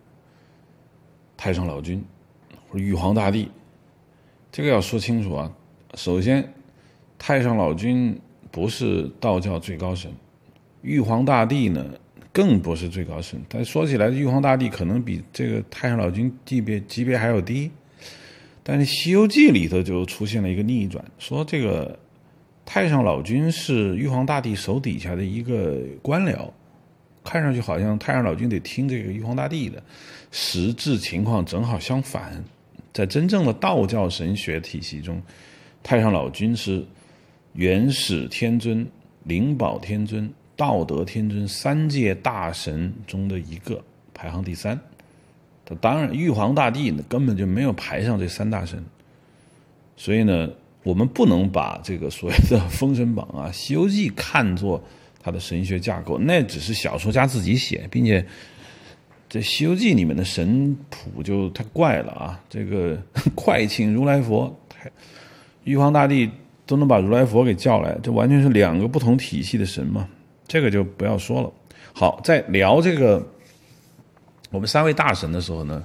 太上老君或者玉皇大帝。这个要说清楚啊。首先，太上老君不是道教最高神，玉皇大帝呢更不是最高神。但说起来，玉皇大帝可能比这个太上老君级别级别还要低。但是《西游记》里头就出现了一个逆转，说这个太上老君是玉皇大帝手底下的一个官僚，看上去好像太上老君得听这个玉皇大帝的，实质情况正好相反。在真正的道教神学体系中，太上老君是元始天尊、灵宝天尊、道德天尊三界大神中的一个，排行第三。他当然，玉皇大帝呢根本就没有排上这三大神，所以呢，我们不能把这个所谓的《封神榜》啊、《西游记》看作它的神学架构，那只是小说家自己写，并且这《西游记》里面的神谱就太怪了啊！这个 快请如来佛，玉皇大帝都能把如来佛给叫来，这完全是两个不同体系的神嘛，这个就不要说了。好，在聊这个。我们三位大神的时候呢，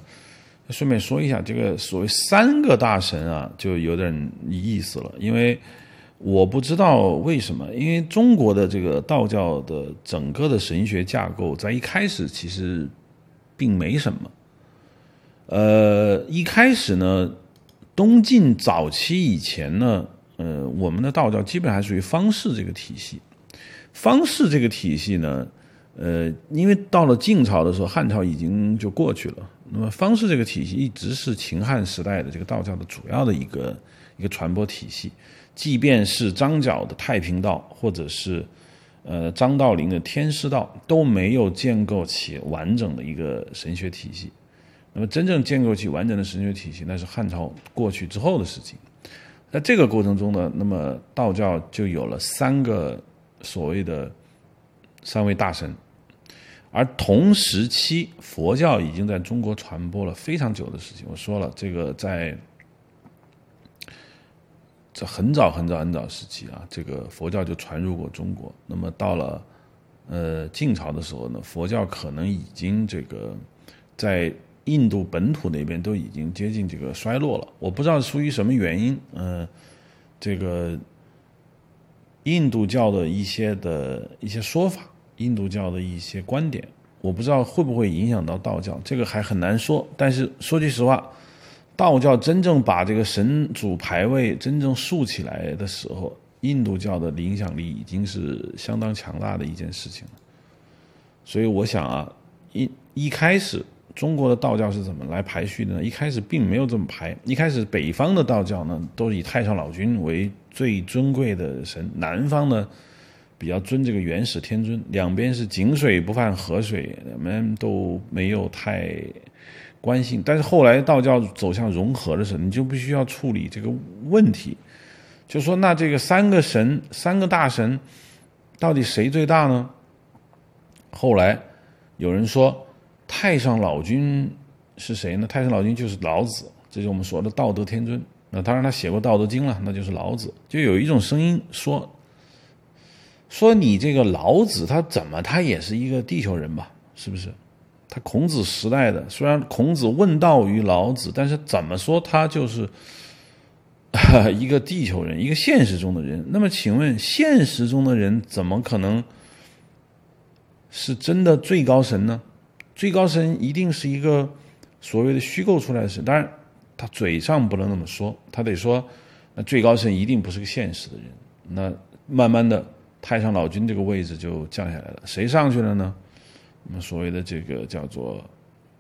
顺便说一下，这个所谓三个大神啊，就有点意思了。因为我不知道为什么，因为中国的这个道教的整个的神学架构，在一开始其实并没什么。呃，一开始呢，东晋早期以前呢，呃，我们的道教基本还属于方士这个体系。方士这个体系呢。呃，因为到了晋朝的时候，汉朝已经就过去了。那么方士这个体系一直是秦汉时代的这个道教的主要的一个一个传播体系。即便是张角的太平道，或者是呃张道陵的天师道，都没有建构起完整的一个神学体系。那么真正建构起完整的神学体系，那是汉朝过去之后的事情。在这个过程中呢，那么道教就有了三个所谓的三位大神。而同时期，佛教已经在中国传播了非常久的事情。我说了，这个在这很早很早很早时期啊，这个佛教就传入过中国。那么到了呃晋朝的时候呢，佛教可能已经这个在印度本土那边都已经接近这个衰落了。我不知道出于什么原因，嗯，这个印度教的一些的一些说法。印度教的一些观点，我不知道会不会影响到道教，这个还很难说。但是说句实话，道教真正把这个神主牌位真正竖起来的时候，印度教的影响力已经是相当强大的一件事情了。所以我想啊，一一开始中国的道教是怎么来排序的呢？一开始并没有这么排，一开始北方的道教呢，都以太上老君为最尊贵的神，南方呢比较尊这个元始天尊，两边是井水不犯河水，我们都没有太。关心，但是后来道教走向融合的时候，你就必须要处理这个问题，就说那这个三个神、三个大神，到底谁最大呢？后来有人说太上老君是谁呢？太上老君就是老子，这是我们说的道德天尊。那当然他写过《道德经》了，那就是老子。就有一种声音说，说你这个老子他怎么他也是一个地球人吧？是不是？他孔子时代的，虽然孔子问道于老子，但是怎么说他就是 一个地球人，一个现实中的人。那么，请问现实中的人怎么可能是真的最高神呢？最高神一定是一个所谓的虚构出来的神。当然，他嘴上不能那么说，他得说那最高神一定不是个现实的人。那慢慢的，太上老君这个位置就降下来了，谁上去了呢？我们所谓的这个叫做，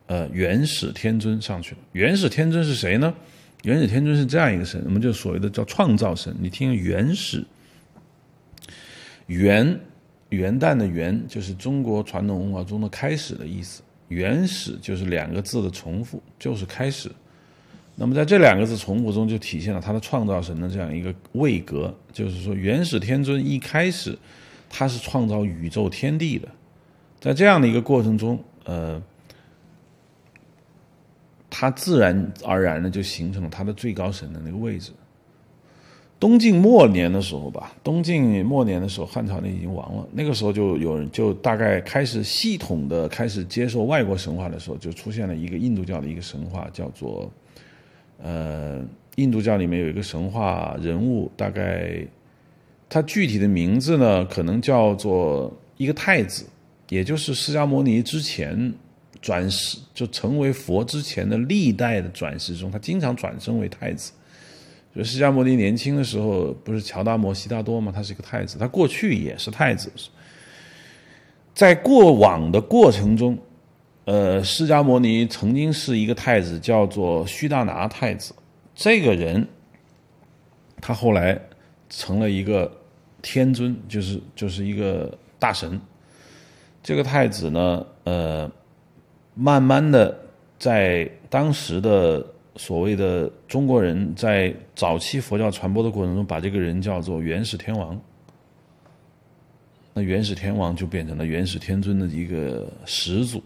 呃，元始天尊上去了。元始天尊是谁呢？元始天尊是这样一个神，我们就所谓的叫创造神。你听元始，元元旦的元就是中国传统文化中的开始的意思。原始就是两个字的重复，就是开始。那么在这两个字重复中，就体现了他的创造神的这样一个位格，就是说元始天尊一开始他是创造宇宙天地的。在这样的一个过程中，呃，他自然而然的就形成了他的最高神的那个位置。东晋末年的时候吧，东晋末年的时候，汉朝呢已经亡了。那个时候就有人就大概开始系统的开始接受外国神话的时候，就出现了一个印度教的一个神话，叫做呃，印度教里面有一个神话人物，大概他具体的名字呢，可能叫做一个太子。也就是释迦牟尼之前转世就成为佛之前的历代的转世中，他经常转生为太子。就释迦牟尼年轻的时候不是乔达摩悉达多吗？他是一个太子，他过去也是太子。在过往的过程中，呃，释迦牟尼曾经是一个太子，叫做须大拿太子。这个人，他后来成了一个天尊，就是就是一个大神。这个太子呢，呃，慢慢的在当时的所谓的中国人在早期佛教传播的过程中，把这个人叫做元始天王。那元始天王就变成了元始天尊的一个始祖。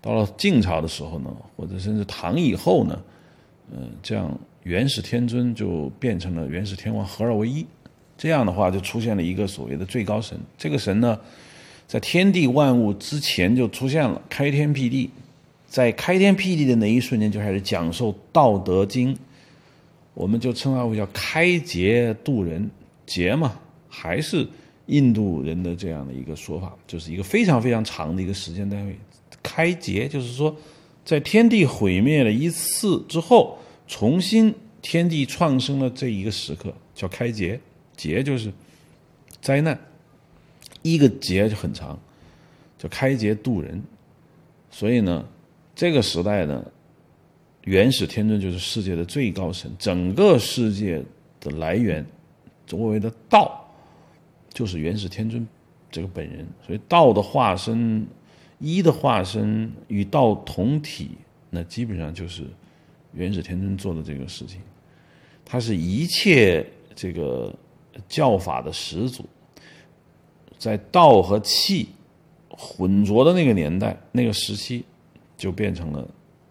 到了晋朝的时候呢，或者甚至唐以后呢，嗯，这样元始天尊就变成了元始天王合二为一。这样的话，就出现了一个所谓的最高神。这个神呢。在天地万物之前就出现了开天辟地，在开天辟地的那一瞬间就开始讲授《道德经》，我们就称它为叫开劫渡人，劫嘛还是印度人的这样的一个说法，就是一个非常非常长的一个时间单位。开劫就是说，在天地毁灭了一次之后，重新天地创生的这一个时刻叫开劫，劫就是灾难。一个劫就很长，叫开劫渡人，所以呢，这个时代呢，元始天尊就是世界的最高神，整个世界的来源，所谓的道，就是元始天尊这个本人，所以道的化身，一的化身与道同体，那基本上就是元始天尊做的这个事情，他是一切这个教法的始祖。在道和气混浊的那个年代、那个时期，就变成了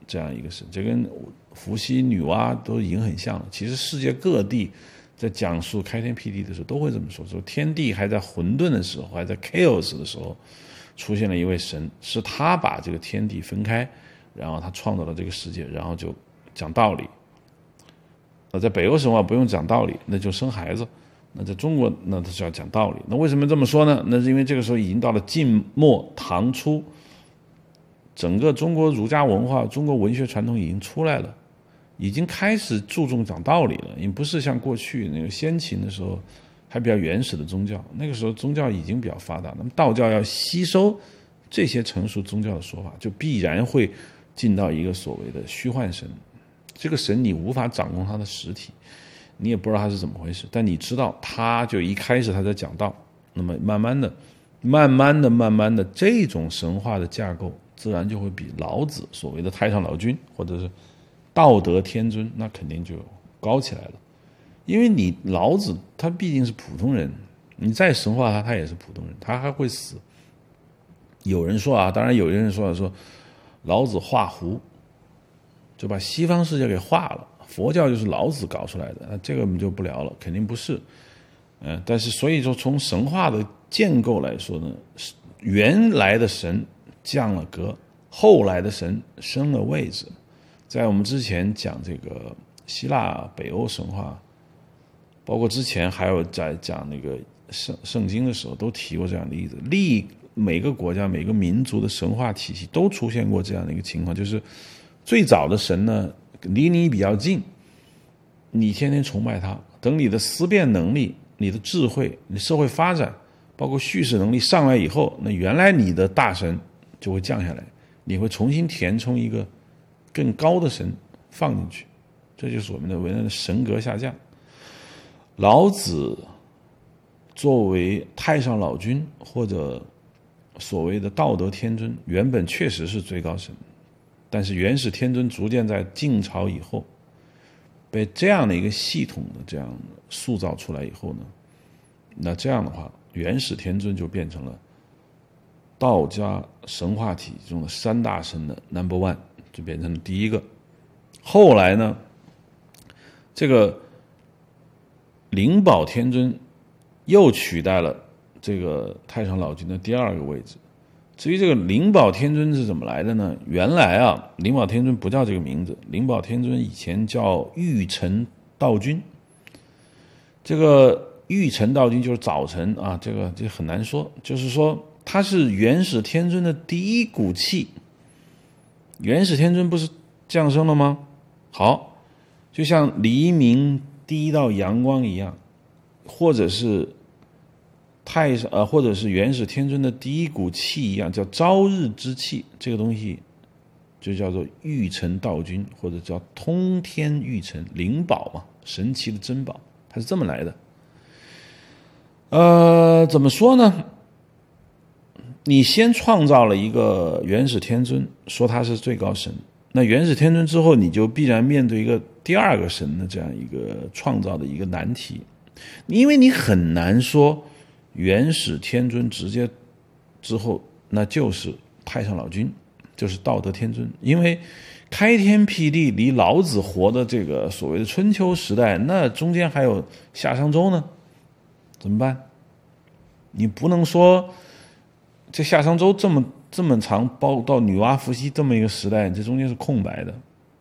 这样一个事。这跟伏羲、女娲都已经很像了。其实世界各地在讲述开天辟地的时候，都会这么说：说天地还在混沌的时候，还在 chaos 的时候，出现了一位神，是他把这个天地分开，然后他创造了这个世界，然后就讲道理。那在北欧神话不用讲道理，那就生孩子。那在中国，那他是要讲道理。那为什么这么说呢？那是因为这个时候已经到了晋末唐初，整个中国儒家文化、中国文学传统已经出来了，已经开始注重讲道理了。也不是像过去那个先秦的时候还比较原始的宗教，那个时候宗教已经比较发达。那么道教要吸收这些成熟宗教的说法，就必然会进到一个所谓的虚幻神。这个神你无法掌控它的实体，你也不知道它是怎么回事，但你知道，他就一开始他在讲道，那么慢慢的、慢慢的、慢慢的，这种神话的架构，自然就会比老子所谓的太上老君或者是道德天尊，那肯定就高起来了。因为你老子他毕竟是普通人，你再神化他，他也是普通人，他还会死。有人说啊，当然有些人说了说老子画胡。就把西方世界给化了，佛教就是老子搞出来的，那这个我们就不聊了，肯定不是。嗯，但是所以说从神话的建构来说呢，是原来的神降了格，后来的神升了位置。在我们之前讲这个希腊北欧神话，包括之前还有在讲那个圣圣经的时候，都提过这样的例子。历每个国家每个民族的神话体系都出现过这样的一个情况，就是。最早的神呢，离你比较近，你天天崇拜他。等你的思辨能力、你的智慧、你社会发展，包括叙事能力上来以后，那原来你的大神就会降下来，你会重新填充一个更高的神放进去，这就是我们的文人的神格下降。老子作为太上老君或者所谓的道德天尊，原本确实是最高神。但是元始天尊逐渐在晋朝以后，被这样的一个系统的这样塑造出来以后呢，那这样的话，元始天尊就变成了道家神话体系中的三大神的 number one，就变成了第一个。后来呢，这个灵宝天尊又取代了这个太上老君的第二个位置。至于这个灵宝天尊是怎么来的呢？原来啊，灵宝天尊不叫这个名字，灵宝天尊以前叫玉成道君。这个玉成道君就是早晨啊，这个这很难说，就是说他是元始天尊的第一股气。元始天尊不是降生了吗？好，就像黎明第一道阳光一样，或者是。太上呃，或者是元始天尊的第一股气一样，叫朝日之气，这个东西就叫做玉成道君，或者叫通天玉成灵宝嘛，神奇的珍宝，它是这么来的。呃，怎么说呢？你先创造了一个元始天尊，说他是最高神，那元始天尊之后，你就必然面对一个第二个神的这样一个创造的一个难题，因为你很难说。元始天尊直接之后，那就是太上老君，就是道德天尊。因为开天辟地离老子活的这个所谓的春秋时代，那中间还有夏商周呢，怎么办？你不能说这夏商周这么这么长，包到女娲伏羲这么一个时代，这中间是空白的，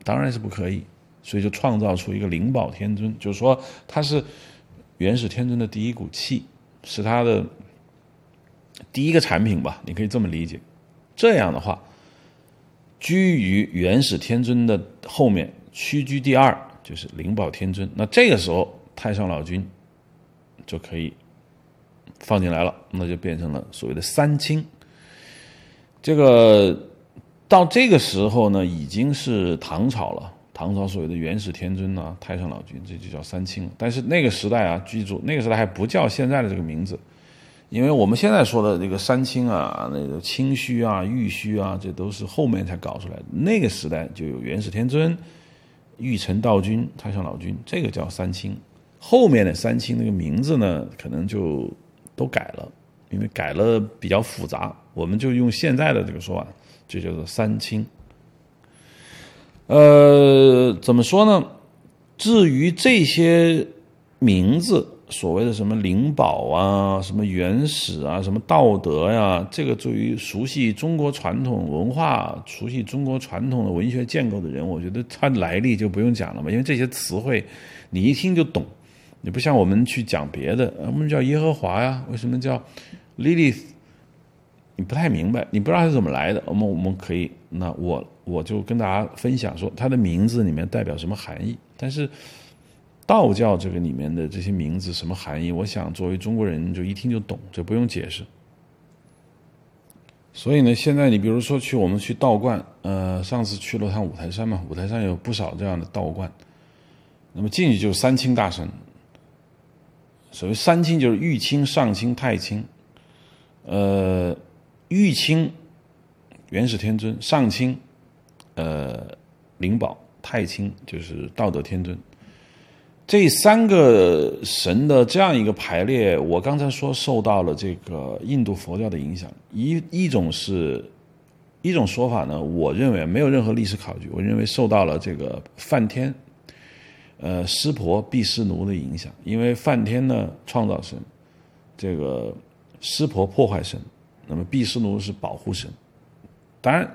当然是不可以。所以就创造出一个灵宝天尊，就是说他是元始天尊的第一股气。是他的第一个产品吧，你可以这么理解。这样的话，居于元始天尊的后面，屈居第二就是灵宝天尊。那这个时候，太上老君就可以放进来了，那就变成了所谓的三清。这个到这个时候呢，已经是唐朝了。唐朝所谓的元始天尊呐，太上老君，这就叫三清。但是那个时代啊，记住那个时代还不叫现在的这个名字，因为我们现在说的这个三清啊，那个清虚啊、玉虚啊，这都是后面才搞出来的。那个时代就有元始天尊、玉成道君、太上老君，这个叫三清。后面的三清那个名字呢，可能就都改了，因为改了比较复杂，我们就用现在的这个说法，就叫做三清。呃，怎么说呢？至于这些名字，所谓的什么灵宝啊，什么原始啊，什么道德呀，这个对于熟悉中国传统文化、熟悉中国传统的文学建构的人，我觉得它来历就不用讲了嘛，因为这些词汇你一听就懂。你不像我们去讲别的，我们叫耶和华呀，为什么叫 Lilith？你不太明白，你不知道是怎么来的。我们我们可以，那我。我就跟大家分享说，它的名字里面代表什么含义。但是道教这个里面的这些名字什么含义，我想作为中国人就一听就懂，就不用解释。所以呢，现在你比如说去我们去道观，呃，上次去了趟五台山嘛，五台山有不少这样的道观。那么进去就是三清大神。所谓三清就是玉清、上清、太清。呃，玉清元始天尊，上清呃灵宝，太清就是道德天尊。这三个神的这样一个排列，我刚才说受到了这个印度佛教的影响。一一种是，一种说法呢，我认为没有任何历史考据，我认为受到了这个梵天，呃，湿婆毗湿奴的影响。因为梵天呢，创造神，这个湿婆破坏神，那么毗湿奴是保护神。当然，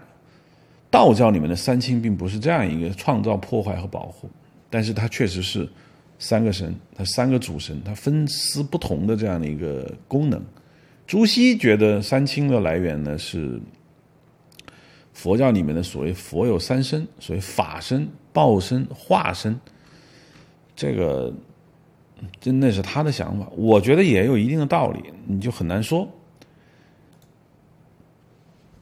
道教里面的三清并不是这样一个创造、破坏和保护，但是它确实是。三个神，它三个主神，它分司不同的这样的一个功能。朱熹觉得三清的来源呢是佛教里面的所谓佛有三身，所谓法身、报身、化身。这个真的是他的想法，我觉得也有一定的道理，你就很难说。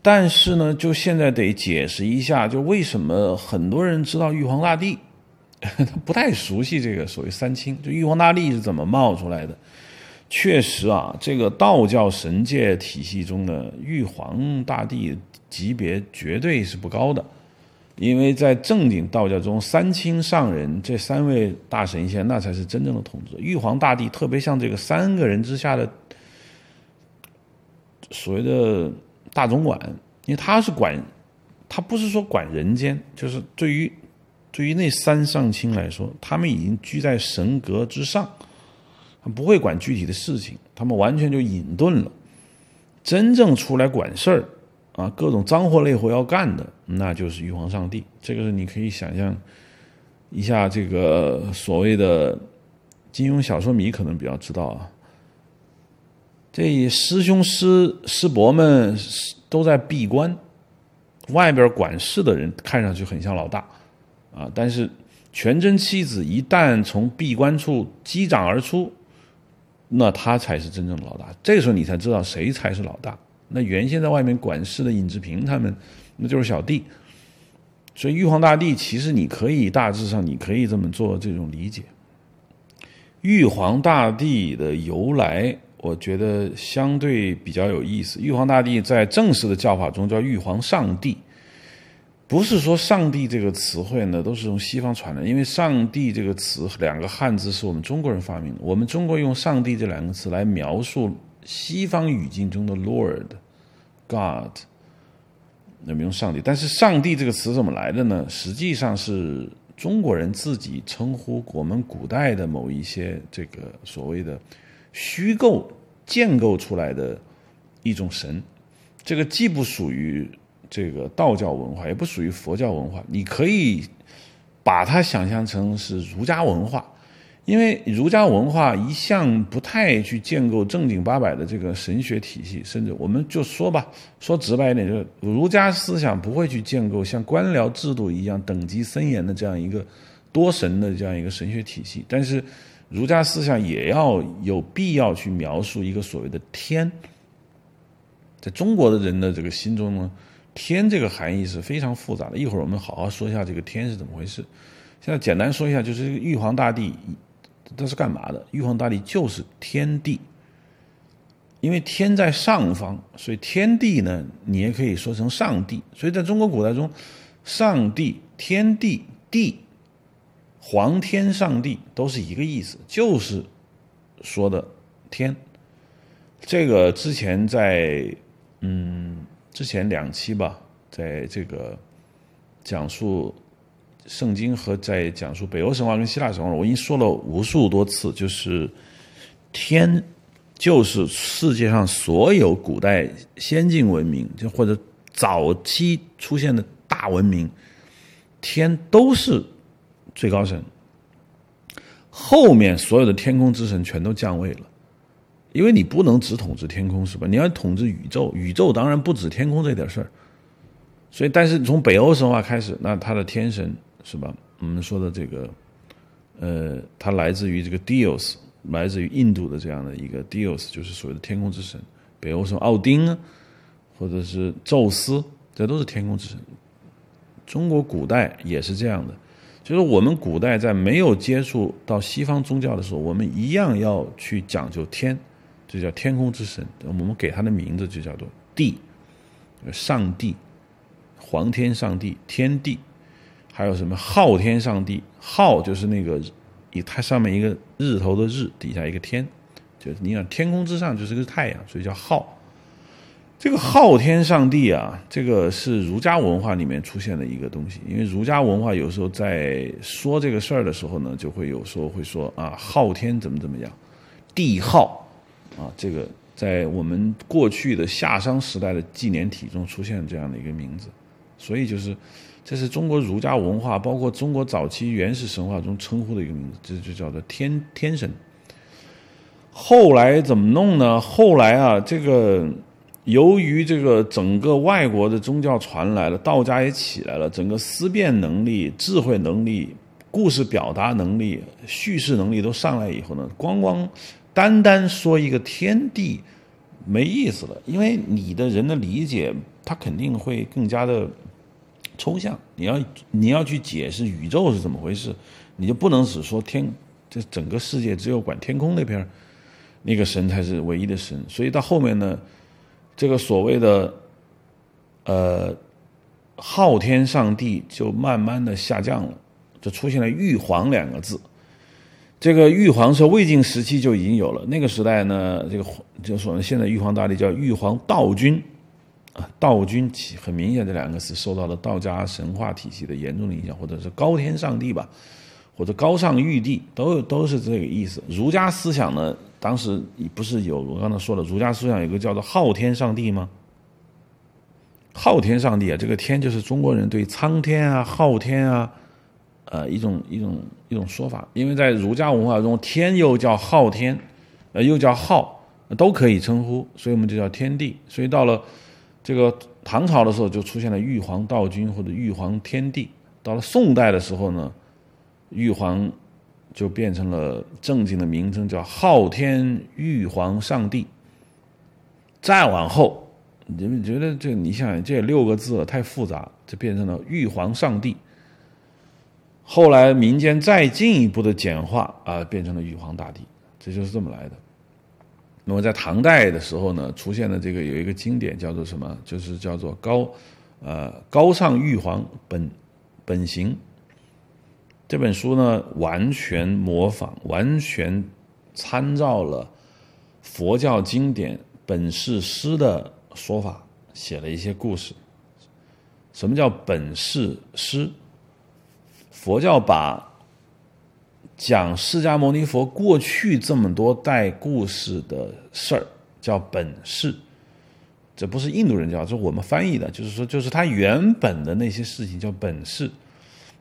但是呢，就现在得解释一下，就为什么很多人知道玉皇大帝。他不太熟悉这个所谓三清，就玉皇大帝是怎么冒出来的？确实啊，这个道教神界体系中的玉皇大帝级别绝对是不高的，因为在正经道教中，三清上人这三位大神仙那才是真正的统治。玉皇大帝特别像这个三个人之下的所谓的大总管，因为他是管，他不是说管人间，就是对于。对于那三上清来说，他们已经居在神格之上，不会管具体的事情，他们完全就隐遁了。真正出来管事儿啊，各种脏活累活要干的，那就是玉皇上帝。这个是你可以想象一下，这个所谓的金庸小说迷可能比较知道啊。这师兄师师伯们都在闭关，外边管事的人看上去很像老大。啊！但是全真七子一旦从闭关处击掌而出，那他才是真正的老大。这个时候你才知道谁才是老大。那原先在外面管事的尹志平他们，那就是小弟。所以玉皇大帝其实你可以大致上你可以这么做这种理解。玉皇大帝的由来，我觉得相对比较有意思。玉皇大帝在正式的叫法中叫玉皇上帝。不是说“上帝”这个词汇呢，都是从西方传来，因为“上帝”这个词两个汉字是我们中国人发明的。我们中国用“上帝”这两个词来描述西方语境中的 Lord、God，那么用“上帝”。但是“上帝”这个词怎么来的呢？实际上是中国人自己称呼我们古代的某一些这个所谓的虚构建构出来的一种神，这个既不属于。这个道教文化也不属于佛教文化，你可以把它想象成是儒家文化，因为儒家文化一向不太去建构正经八百的这个神学体系，甚至我们就说吧，说直白一点，就是儒家思想不会去建构像官僚制度一样等级森严的这样一个多神的这样一个神学体系，但是儒家思想也要有必要去描述一个所谓的天，在中国的人的这个心中呢。天这个含义是非常复杂的，一会儿我们好好说一下这个天是怎么回事。现在简单说一下，就是玉皇大帝他是干嘛的？玉皇大帝就是天地，因为天在上方，所以天地呢，你也可以说成上帝。所以在中国古代中，上帝、天地、地、皇天、上帝都是一个意思，就是说的天。这个之前在嗯。之前两期吧，在这个讲述圣经和在讲述北欧神话跟希腊神话，我已经说了无数多次，就是天就是世界上所有古代先进文明，就或者早期出现的大文明，天都是最高神，后面所有的天空之神全都降位了。因为你不能只统治天空，是吧？你要统治宇宙，宇宙当然不止天空这点事儿。所以，但是从北欧神话开始，那他的天神是吧？我们说的这个，呃，它来自于这个 Dios，来自于印度的这样的一个 Dios，就是所谓的天空之神。北欧什么奥丁啊，或者是宙斯，这都是天空之神。中国古代也是这样的，就是我们古代在没有接触到西方宗教的时候，我们一样要去讲究天，这叫天空之神。我们给他的名字就叫做地，上帝，皇天上帝，天地，还有什么昊天上帝？昊就是那个以它上面一个日头的日，底下一个天，就是你想天空之上就是个太阳，所以叫昊。这个昊天上帝啊，这个是儒家文化里面出现的一个东西。因为儒家文化有时候在说这个事儿的时候呢，就会有时候会说啊，昊天怎么怎么样，帝昊啊，这个在我们过去的夏商时代的纪年体中出现这样的一个名字，所以就是这是中国儒家文化，包括中国早期原始神话中称呼的一个名字，这就叫做天天神。后来怎么弄呢？后来啊，这个。由于这个整个外国的宗教传来了，道家也起来了，整个思辨能力、智慧能力、故事表达能力、叙事能力都上来以后呢，光光单单说一个天地没意思了，因为你的人的理解，他肯定会更加的抽象。你要你要去解释宇宙是怎么回事，你就不能只说天，这整个世界只有管天空那边那个神才是唯一的神，所以到后面呢。这个所谓的，呃，昊天上帝就慢慢的下降了，就出现了玉皇两个字。这个玉皇是魏晋时期就已经有了，那个时代呢，这个就是我们现在玉皇大帝叫玉皇道君，道君很明显这两个词受到了道家神话体系的严重的影响，或者是高天上帝吧，或者高尚玉帝，都都是这个意思。儒家思想呢？当时不是有我刚才说了，儒家思想有个叫做昊天上帝吗？昊天上帝啊，这个天就是中国人对苍天啊、昊天啊，呃，一种一种一种说法。因为在儒家文化中，天又叫昊天，呃，又叫昊，都可以称呼，所以我们就叫天地。所以到了这个唐朝的时候，就出现了玉皇道君或者玉皇天帝。到了宋代的时候呢，玉皇。就变成了正经的名称，叫昊天玉皇上帝。再往后，你们觉得这你想想这六个字太复杂，就变成了玉皇上帝。后来民间再进一步的简化啊，变成了玉皇大帝，这就是这么来的。那么在唐代的时候呢，出现的这个有一个经典叫做什么？就是叫做高呃高尚玉皇本本行。这本书呢，完全模仿、完全参照了佛教经典《本事师》的说法，写了一些故事。什么叫本事师？佛教把讲释迦牟尼佛过去这么多代故事的事儿叫本事，这不是印度人教，这是我们翻译的，就是说，就是他原本的那些事情叫本事。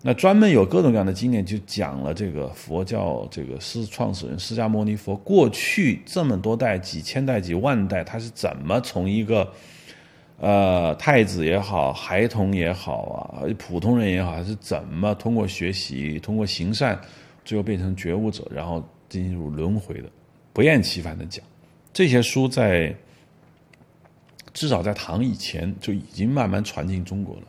那专门有各种各样的经典，就讲了这个佛教这个释创始人释迦牟尼佛过去这么多代、几千代、几万代，他是怎么从一个呃太子也好、孩童也好啊、普通人也好，是怎么通过学习、通过行善，最后变成觉悟者，然后进入轮回的，不厌其烦的讲这些书，在至少在唐以前就已经慢慢传进中国了，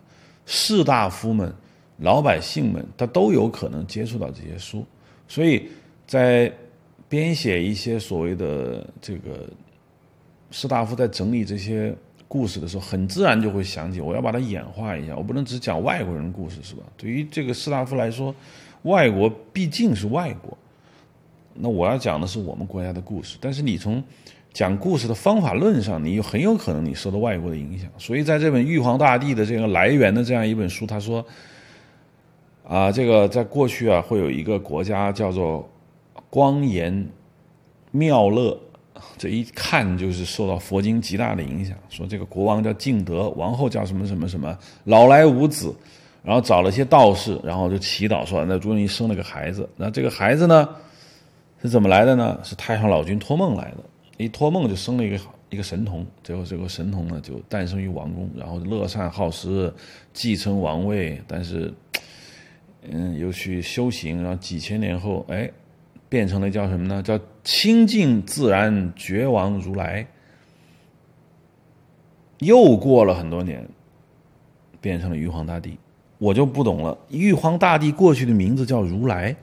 士大夫们。老百姓们，他都有可能接触到这些书，所以在编写一些所谓的这个士大夫在整理这些故事的时候，很自然就会想起，我要把它演化一下，我不能只讲外国人故事，是吧？对于这个士大夫来说，外国毕竟是外国，那我要讲的是我们国家的故事，但是你从讲故事的方法论上，你很有可能你受到外国的影响，所以在这本《玉皇大帝》的这个来源的这样一本书，他说。啊，这个在过去啊，会有一个国家叫做光颜妙乐，这一看就是受到佛经极大的影响。说这个国王叫敬德，王后叫什么什么什么，老来无子，然后找了些道士，然后就祈祷说，那终于生了个孩子。那这个孩子呢，是怎么来的呢？是太上老君托梦来的，一托梦就生了一个一个神童，最后这个神童呢就诞生于王宫，然后乐善好施，继承王位，但是。嗯，又去修行，然后几千年后，哎，变成了叫什么呢？叫清净自然觉王如来。又过了很多年，变成了玉皇大帝。我就不懂了，玉皇大帝过去的名字叫如来，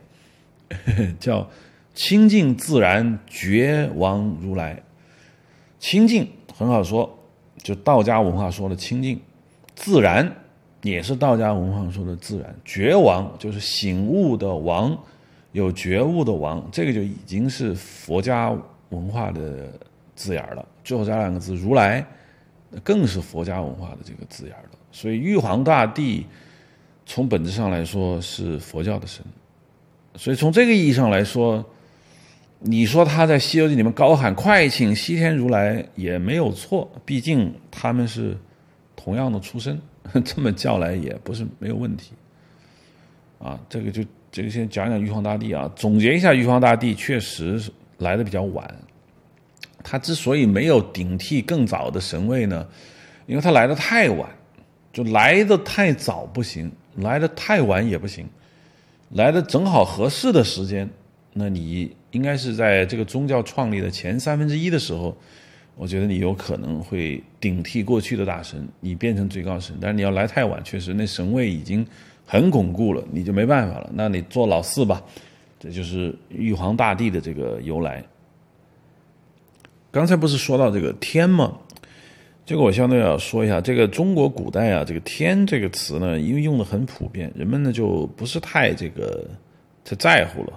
叫清净自然觉王如来。清净很好说，就道家文化说的清净；自然也是道家文化说的自然。觉王就是醒悟的王，有觉悟的王，这个就已经是佛家文化的字眼了。最后加两个字如来，更是佛家文化的这个字眼了。所以玉皇大帝。从本质上来说是佛教的神，所以从这个意义上来说，你说他在《西游记》里面高喊“快请西天如来”也没有错，毕竟他们是同样的出身，这么叫来也不是没有问题。啊，这个就这个先讲讲玉皇大帝啊，总结一下，玉皇大帝确实来的比较晚。他之所以没有顶替更早的神位呢，因为他来的太晚，就来的太早不行。来的太晚也不行，来的正好合适的时间，那你应该是在这个宗教创立的前三分之一的时候，我觉得你有可能会顶替过去的大神，你变成最高神。但是你要来太晚，确实那神位已经很巩固了，你就没办法了。那你做老四吧，这就是玉皇大帝的这个由来。刚才不是说到这个天吗？这个我相对要说一下，这个中国古代啊，这个“天”这个词呢，因为用的很普遍，人们呢就不是太这个太在乎了。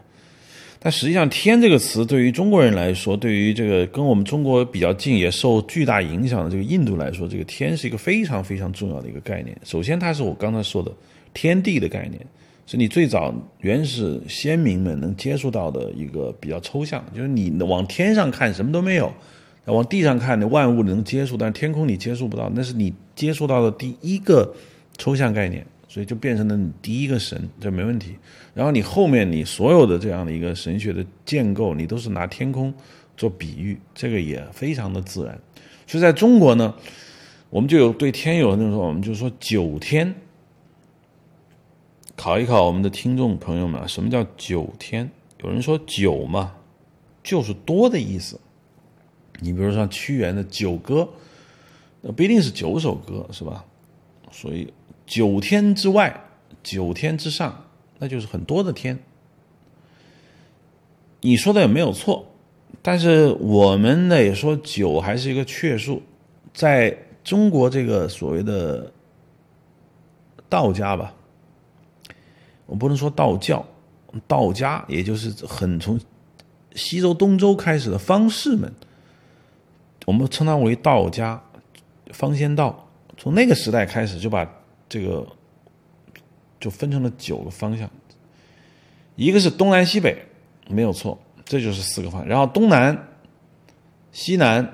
但实际上，“天”这个词对于中国人来说，对于这个跟我们中国比较近、也受巨大影响的这个印度来说，这个“天”是一个非常非常重要的一个概念。首先，它是我刚才说的天地的概念，是你最早原始先民们能接触到的一个比较抽象，就是你往天上看，什么都没有。往地上看，你万物能接触，但是天空你接触不到，那是你接触到的第一个抽象概念，所以就变成了你第一个神，这没问题。然后你后面你所有的这样的一个神学的建构，你都是拿天空做比喻，这个也非常的自然。所以在中国呢，我们就有对天有那种说，我们就说九天。考一考我们的听众朋友们，什么叫九天？有人说九嘛，就是多的意思。你比如说屈原的《九歌》，那不一定是九首歌，是吧？所以九天之外，九天之上，那就是很多的天。你说的也没有错，但是我们呢也说九还是一个确数，在中国这个所谓的道家吧，我不能说道教，道家也就是很从西周、东周开始的方士们。我们称它为道家，方仙道。从那个时代开始，就把这个就分成了九个方向，一个是东南西北，没有错，这就是四个方。然后东南、西南、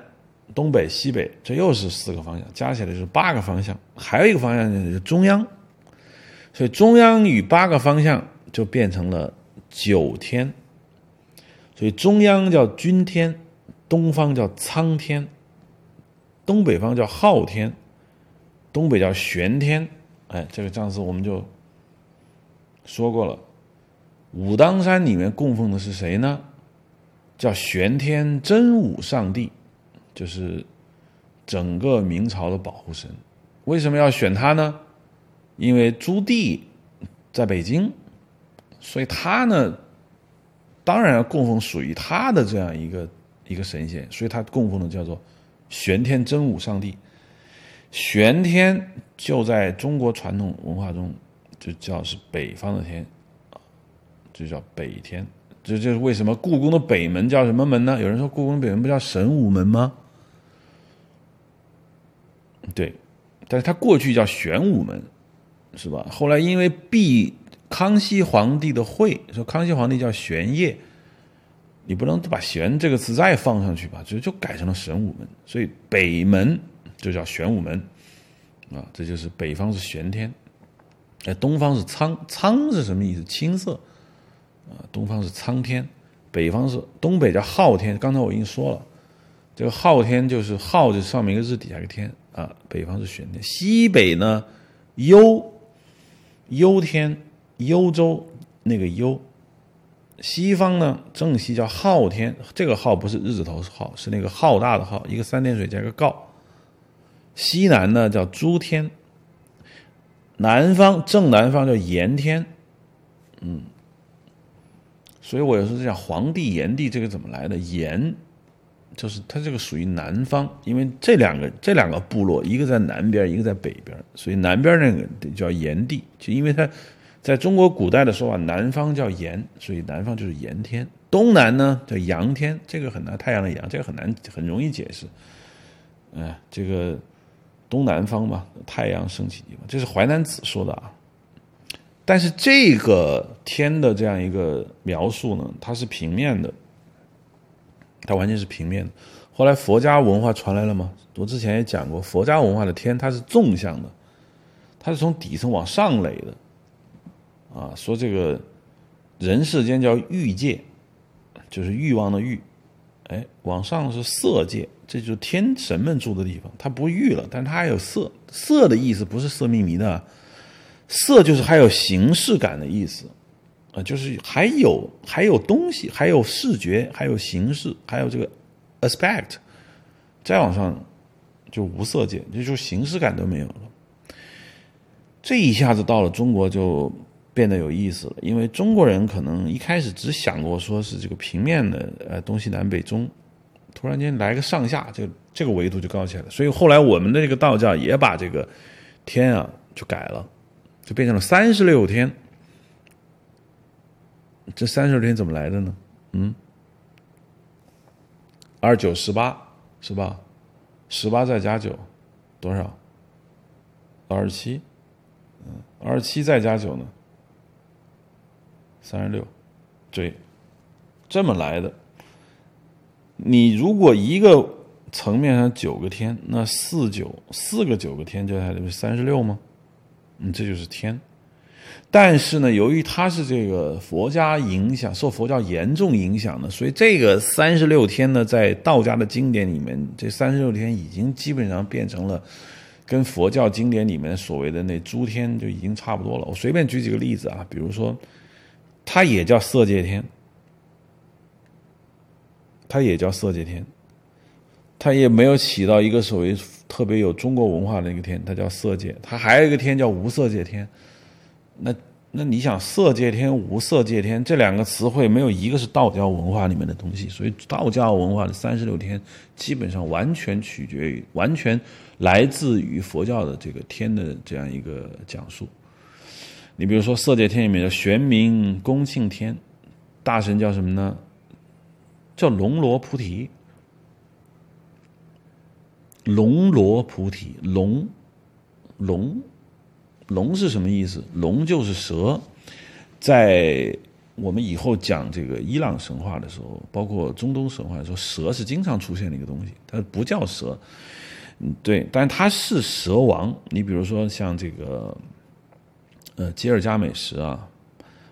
东北、西北，这又是四个方向，加起来就是八个方向。还有一个方向就是中央，所以中央与八个方向就变成了九天。所以中央叫君天。东方叫苍天，东北方叫昊天，东北叫玄天。哎，这个上次我们就说过了。武当山里面供奉的是谁呢？叫玄天真武上帝，就是整个明朝的保护神。为什么要选他呢？因为朱棣在北京，所以他呢，当然要供奉属于他的这样一个。一个神仙，所以他供奉的叫做玄天真武上帝。玄天就在中国传统文化中就叫是北方的天，就叫北天。这就是为什么故宫的北门叫什么门呢？有人说故宫北门不叫神武门吗？对，但是它过去叫玄武门，是吧？后来因为避康熙皇帝的讳，说康熙皇帝叫玄烨。你不能把“玄”这个词再放上去吧？就就改成了神武门，所以北门就叫玄武门，啊，这就是北方是玄天，哎，东方是苍苍是什么意思？青色，啊，东方是苍天，北方是东北叫昊天。刚才我已经说了，这个昊天就是昊，就上面一个日，底下一个天，啊，北方是玄天。西北呢，幽，幽天，幽州那个幽。西方呢，正西叫昊天，这个昊不是日字头是昊，是那个浩大的昊，一个三点水加个告。西南呢叫诸天，南方正南方叫炎天，嗯，所以我有时候讲黄帝、炎帝这个怎么来的？炎就是它这个属于南方，因为这两个这两个部落，一个在南边，一个在北边，所以南边那个叫炎帝，就因为它在中国古代的说法，南方叫炎，所以南方就是炎天。东南呢叫阳天，这个很难，太阳的阳，这个很难，很容易解释。哎，这个东南方嘛，太阳升起地方，这是淮南子说的啊。但是这个天的这样一个描述呢，它是平面的，它完全是平面的。后来佛家文化传来了吗？我之前也讲过，佛家文化的天它是纵向的，它是从底层往上垒的。啊，说这个人世间叫欲界。就是欲望的欲，哎，往上是色界，这就是天神们住的地方。它不欲了，但它还有色。色的意思不是色迷迷的，色就是还有形式感的意思，啊，就是还有还有东西，还有视觉，还有形式，还有这个 aspect。再往上就无色界，就就形式感都没有了。这一下子到了中国就。变得有意思了，因为中国人可能一开始只想过说是这个平面的，呃，东西南北中，突然间来个上下，这个这个维度就高起来了。所以后来我们的这个道教也把这个天啊就改了，就变成了三十六天。这三十六天怎么来的呢？嗯，二九十八是吧？十八再加九多少？二十七。嗯，二十七再加九呢？三十六，对，这么来的。你如果一个层面上九个天，那四九四个九个天就还得三十六吗？嗯，这就是天。但是呢，由于它是这个佛家影响，受佛教严重影响的，所以这个三十六天呢，在道家的经典里面，这三十六天已经基本上变成了跟佛教经典里面所谓的那诸天就已经差不多了。我随便举几个例子啊，比如说。它也叫色界天，它也叫色界天，它也没有起到一个所谓特别有中国文化的一个天，它叫色界。它还有一个天叫无色界天。那那你想，色界天、无色界天这两个词汇，没有一个是道教文化里面的东西。所以道教文化的三十六天，基本上完全取决于，完全来自于佛教的这个天的这样一个讲述。你比如说色界天里面的玄冥恭庆天，大神叫什么呢？叫龙罗菩提。龙罗菩提，龙，龙，龙是什么意思？龙就是蛇。在我们以后讲这个伊朗神话的时候，包括中东神话的时候，蛇是经常出现的一个东西。它不叫蛇，嗯，对，但它是蛇王。你比如说像这个。呃，吉尔加美什啊，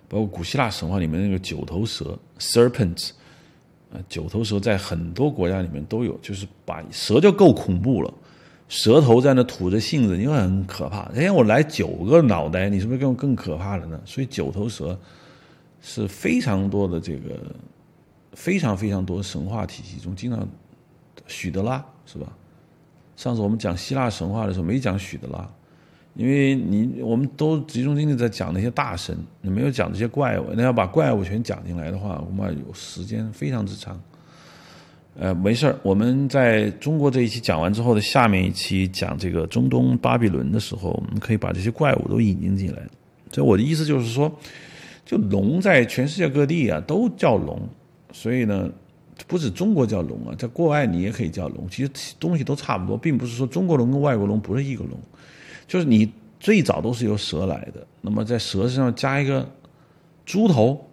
包括古希腊神话里面那个九头蛇 （serpent），呃，九头蛇在很多国家里面都有，就是把蛇就够恐怖了，蛇头在那吐着信子，你会很可怕。哎，我来九个脑袋，你是不是更更可怕了呢？所以九头蛇是非常多的这个非常非常多神话体系中，经常许德拉是吧？上次我们讲希腊神话的时候没讲许德拉。因为你我们都集中精力在讲那些大神，你没有讲这些怪物。那要把怪物全讲进来的话，我们有时间非常之长。呃，没事儿，我们在中国这一期讲完之后的下面一期讲这个中东巴比伦的时候，我们可以把这些怪物都引进进来。所以我的意思就是说，就龙在全世界各地啊都叫龙，所以呢，不止中国叫龙啊，在国外你也可以叫龙。其实东西都差不多，并不是说中国龙跟外国龙不是一个龙。就是你最早都是由蛇来的，那么在蛇身上加一个猪头，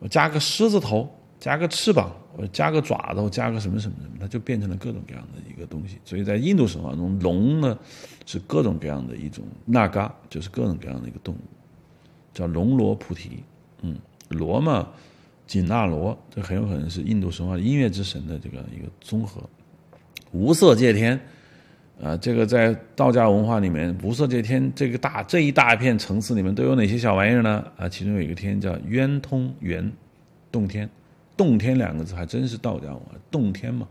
我加个狮子头，加个翅膀，我加个爪子，加个什么什么什么，它就变成了各种各样的一个东西。所以在印度神话中，龙呢是各种各样的一种那嘎，就是各种各样的一个动物，叫龙罗菩提。嗯，罗嘛，紧那罗，这很有可能是印度神话音乐之神的这个一个综合。无色界天。啊，这个在道家文化里面，无色界天这个大这一大片层次里面都有哪些小玩意儿呢？啊，其中有一个天叫渊通圆，洞天，洞天两个字还真是道家文化，洞天嘛，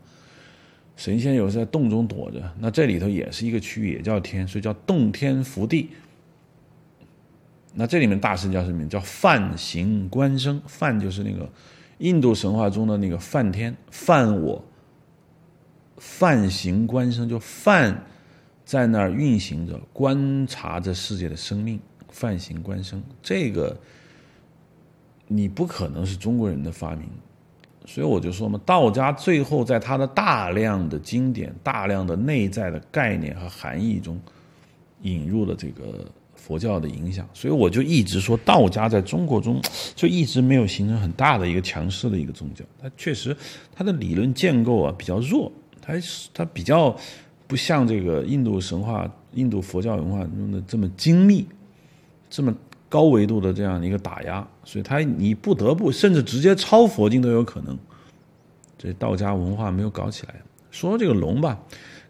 神仙有时在洞中躲着，那这里头也是一个区域，也叫天，所以叫洞天福地。那这里面大神叫什么名？叫梵行观生，梵就是那个印度神话中的那个梵天，梵我，泛行观生，就泛在那儿运行着，观察着世界的生命，泛行观生，这个你不可能是中国人的发明，所以我就说嘛，道家最后在他的大量的经典、大量的内在的概念和含义中，引入了这个。佛教的影响，所以我就一直说道家在中国中就一直没有形成很大的一个强势的一个宗教。它确实它的理论建构啊比较弱，它它比较不像这个印度神话、印度佛教文化中的这么精密、这么高维度的这样一个打压。所以它你不得不甚至直接抄佛经都有可能。这道家文化没有搞起来。说这个龙吧，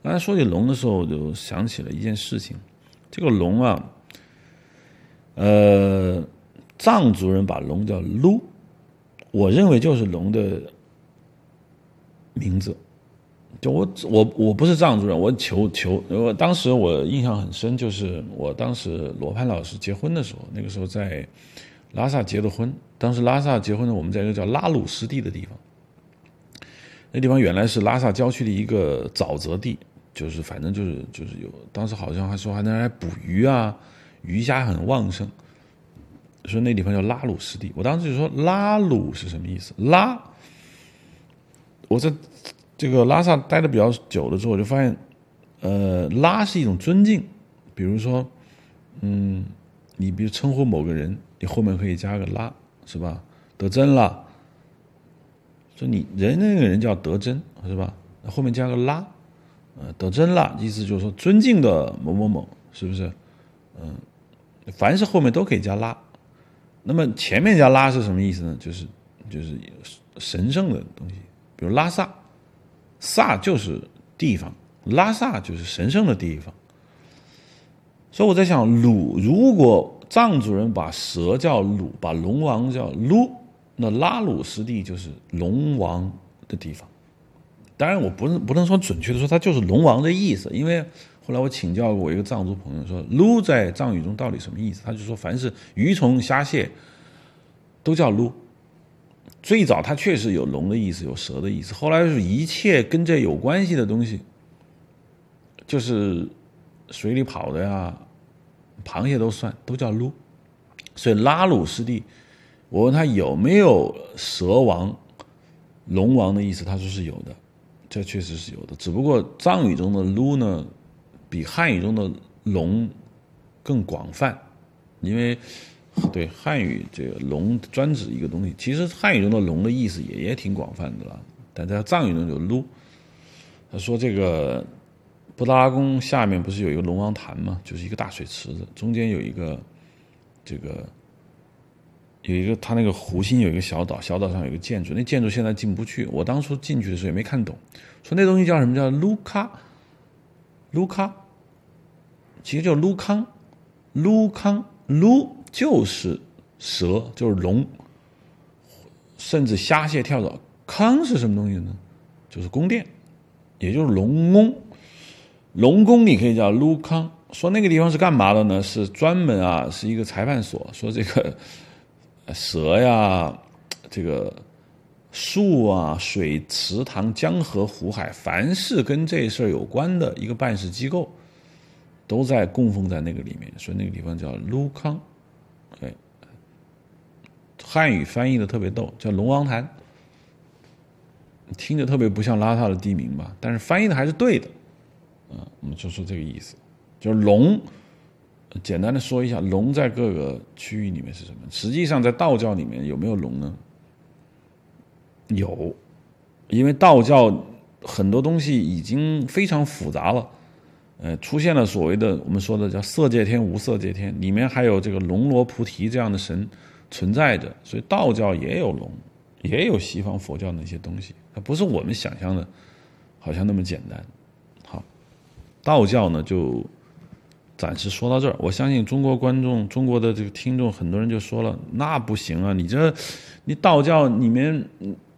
刚才说起龙的时候，我就想起了一件事情。这个龙啊。呃，藏族人把龙叫撸，我认为就是龙的名字。就我我我不是藏族人，我求求我当时我印象很深，就是我当时罗盘老师结婚的时候，那个时候在拉萨结的婚。当时拉萨结婚呢，我们在一个叫拉鲁湿地的地方，那地方原来是拉萨郊区的一个沼泽地，就是反正就是就是有，当时好像还说还能来捕鱼啊。鱼虾很旺盛，说那地方叫拉鲁湿地。我当时就说拉鲁是什么意思？拉，我在这个拉萨待的比较久了之后，我就发现，呃，拉是一种尊敬。比如说，嗯，你比如称呼某个人，你后面可以加个拉，是吧？得真了，说你人那个人叫得真，是吧？后面加个拉，呃，得真了，意思就是说尊敬的某某某，是不是？嗯。凡是后面都可以加拉，那么前面加拉是什么意思呢？就是就是神圣的东西，比如拉萨，萨就是地方，拉萨就是神圣的地方。所以我在想，鲁如果藏族人把蛇叫鲁，把龙王叫撸，那拉鲁湿地就是龙王的地方。当然，我不能不能说准确的说，它就是龙王的意思，因为。后来我请教过我一个藏族朋友，说“撸”在藏语中到底什么意思？他就说，凡是鱼虫虾蟹都叫“撸”。最早它确实有龙的意思，有蛇的意思。后来是一切跟这有关系的东西，就是水里跑的呀，螃蟹都算，都叫“撸”。所以拉鲁湿地，我问他有没有蛇王、龙王的意思，他说是有的，这确实是有的。只不过藏语中的“撸”呢？比汉语中的“龙”更广泛，因为对汉语这个“龙”专指一个东西。其实汉语中的“龙”的意思也也挺广泛的了，但在藏语中就“撸”。他说：“这个布达拉宫下面不是有一个龙王潭吗？就是一个大水池子，中间有一个这个有一个它那个湖心有一个小岛，小岛上有一个建筑，那建筑现在进不去。我当初进去的时候也没看懂，说那东西叫什么叫卢卡，卢卡。”其实叫撸康，撸康撸就是蛇，就是龙，甚至虾蟹跳蚤。康是什么东西呢？就是宫殿，也就是龙宫。龙宫你可以叫撸康。说那个地方是干嘛的呢？是专门啊，是一个裁判所。说这个蛇呀，这个树啊，水池塘、江河湖海，凡是跟这事儿有关的一个办事机构。都在供奉在那个里面，所以那个地方叫卢康，汉语翻译的特别逗，叫龙王潭，听着特别不像拉萨的地名吧？但是翻译的还是对的，嗯，我们就说这个意思，就是龙，简单的说一下，龙在各个区域里面是什么？实际上在道教里面有没有龙呢？有，因为道教很多东西已经非常复杂了。呃，出现了所谓的我们说的叫色界天、无色界天，里面还有这个龙罗菩提这样的神存在着，所以道教也有龙，也有西方佛教那些东西，它不是我们想象的，好像那么简单。好，道教呢就暂时说到这儿。我相信中国观众、中国的这个听众，很多人就说了，那不行啊，你这你道教里面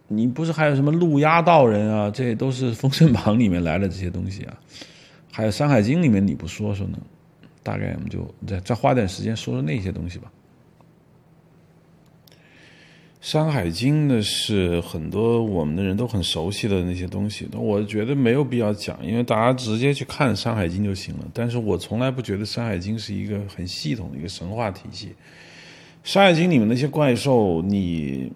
你不是还有什么路压道人啊？这都是《封神榜》里面来的这些东西啊。还有《山海经》里面你不说说呢？大概我们就再再花点时间说说那些东西吧。《山海经》呢是很多我们的人都很熟悉的那些东西，我觉得没有必要讲，因为大家直接去看《山海经》就行了。但是我从来不觉得《山海经》是一个很系统的一个神话体系，《山海经》里面那些怪兽，你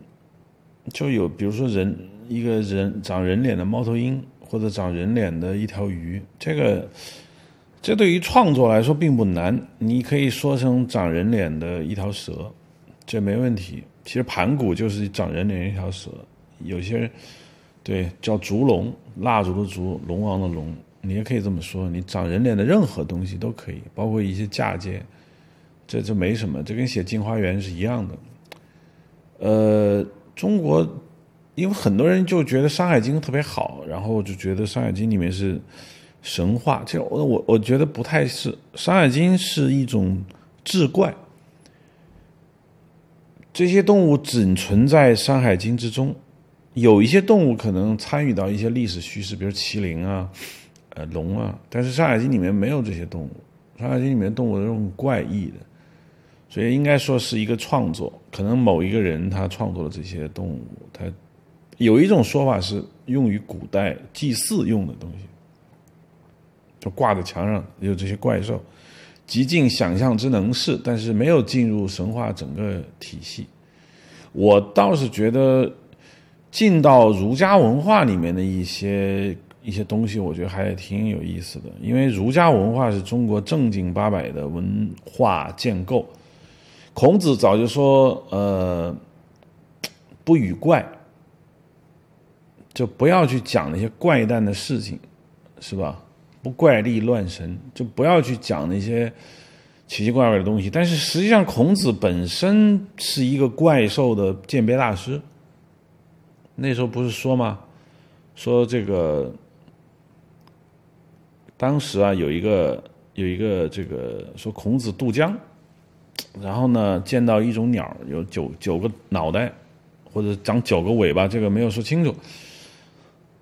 就有比如说人一个人长人脸的猫头鹰，或者长人脸的一条鱼，这个这对于创作来说并不难，你可以说成长人脸的一条蛇，这没问题。其实盘古就是长人脸一条蛇，有些对叫烛龙，蜡烛的烛，龙王的龙，你也可以这么说。你长人脸的任何东西都可以，包括一些嫁接，这这没什么，这跟写《镜花缘》是一样的。呃，中国因为很多人就觉得《山海经》特别好，然后就觉得《山海经》里面是神话，这我我我觉得不太是，《山海经》是一种志怪。这些动物仅存在《山海经》之中，有一些动物可能参与到一些历史叙事，比如麒麟啊、呃龙啊，但是《山海经》里面没有这些动物，《山海经》里面动物都是很怪异的，所以应该说是一个创作，可能某一个人他创作了这些动物，他有一种说法是用于古代祭祀用的东西，就挂在墙上有这些怪兽。极尽想象之能事，但是没有进入神话整个体系。我倒是觉得进到儒家文化里面的一些一些东西，我觉得还挺有意思的。因为儒家文化是中国正经八百的文化建构。孔子早就说：“呃，不与怪，就不要去讲那些怪诞的事情，是吧？”不怪力乱神，就不要去讲那些奇奇怪怪的东西。但是实际上，孔子本身是一个怪兽的鉴别大师。那时候不是说吗？说这个当时啊，有一个有一个这个说孔子渡江，然后呢见到一种鸟，有九九个脑袋，或者长九个尾巴，这个没有说清楚。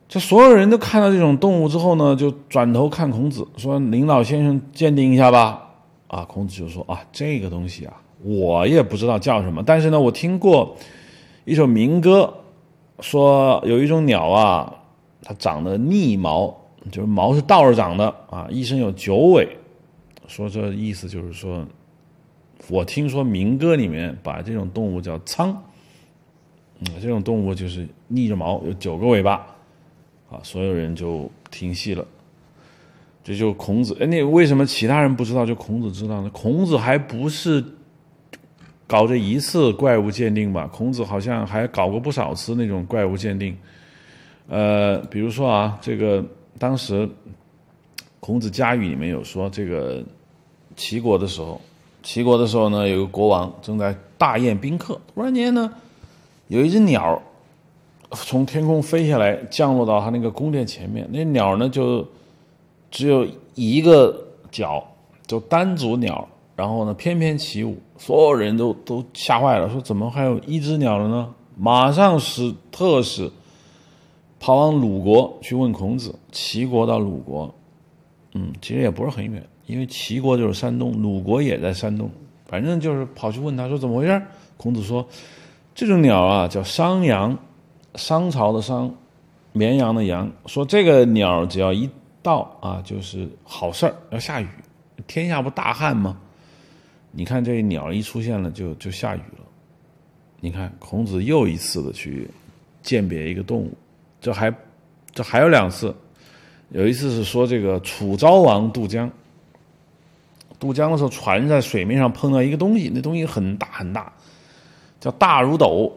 这所有人都看到这种动物之后呢，就转头看孔子，说：“林老先生鉴定一下吧。”啊，孔子就说：“啊，这个东西啊，我也不知道叫什么，但是呢，我听过一首民歌，说有一种鸟啊，它长得逆毛，就是毛是倒着长的啊，一生有九尾。说这意思就是说，我听说民歌里面把这种动物叫苍，嗯，这种动物就是逆着毛，有九个尾巴。”啊，所有人就停息了。这就孔子，哎，那为什么其他人不知道，就孔子知道呢？孔子还不是搞这一次怪物鉴定吧？孔子好像还搞过不少次那种怪物鉴定。呃，比如说啊，这个当时孔子家语里面有说，这个齐国的时候，齐国的时候呢，有个国王正在大宴宾客，突然间呢，有一只鸟。从天空飞下来，降落到他那个宫殿前面。那鸟呢，就只有一个脚，就单足鸟。然后呢，翩翩起舞，所有人都都吓坏了，说怎么还有一只鸟了呢？马上使特使跑往鲁国去问孔子。齐国到鲁国，嗯，其实也不是很远，因为齐国就是山东，鲁国也在山东。反正就是跑去问他说怎么回事？孔子说，这种鸟啊，叫商羊。商朝的商，绵羊的羊，说这个鸟只要一到啊，就是好事儿，要下雨，天下不大旱吗？你看这鸟一出现了，就就下雨了。你看孔子又一次的去鉴别一个动物，这还这还有两次，有一次是说这个楚昭王渡江，渡江的时候船在水面上碰到一个东西，那东西很大很大，叫大如斗。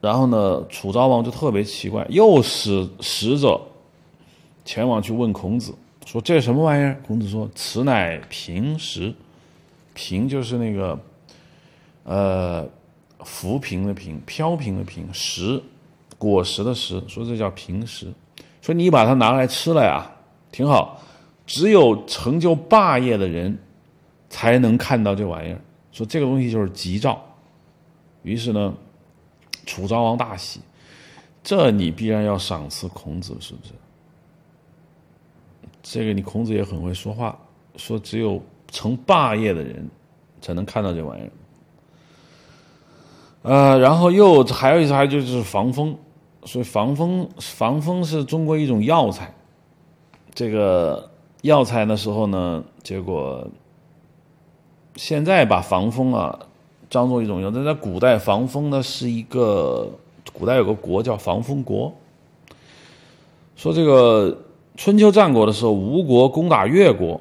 然后呢，楚昭王就特别奇怪，又使使者前往去问孔子，说这是什么玩意儿？孔子说：“此乃平石，平就是那个呃浮萍的萍，飘萍的萍，石果实的石，说这叫平石。说你把它拿来吃了呀，挺好。只有成就霸业的人才能看到这玩意儿。说这个东西就是吉兆。于是呢。楚昭王大喜，这你必然要赏赐孔子，是不是？这个你孔子也很会说话，说只有成霸业的人才能看到这玩意儿。呃，然后又还有一还就是防风，所以防风防风是中国一种药材。这个药材的时候呢，结果现在把防风啊当做一种用，但在古代防风呢是一个古代有个国叫防风国，说这个。春秋战国的时候，吴国攻打越国，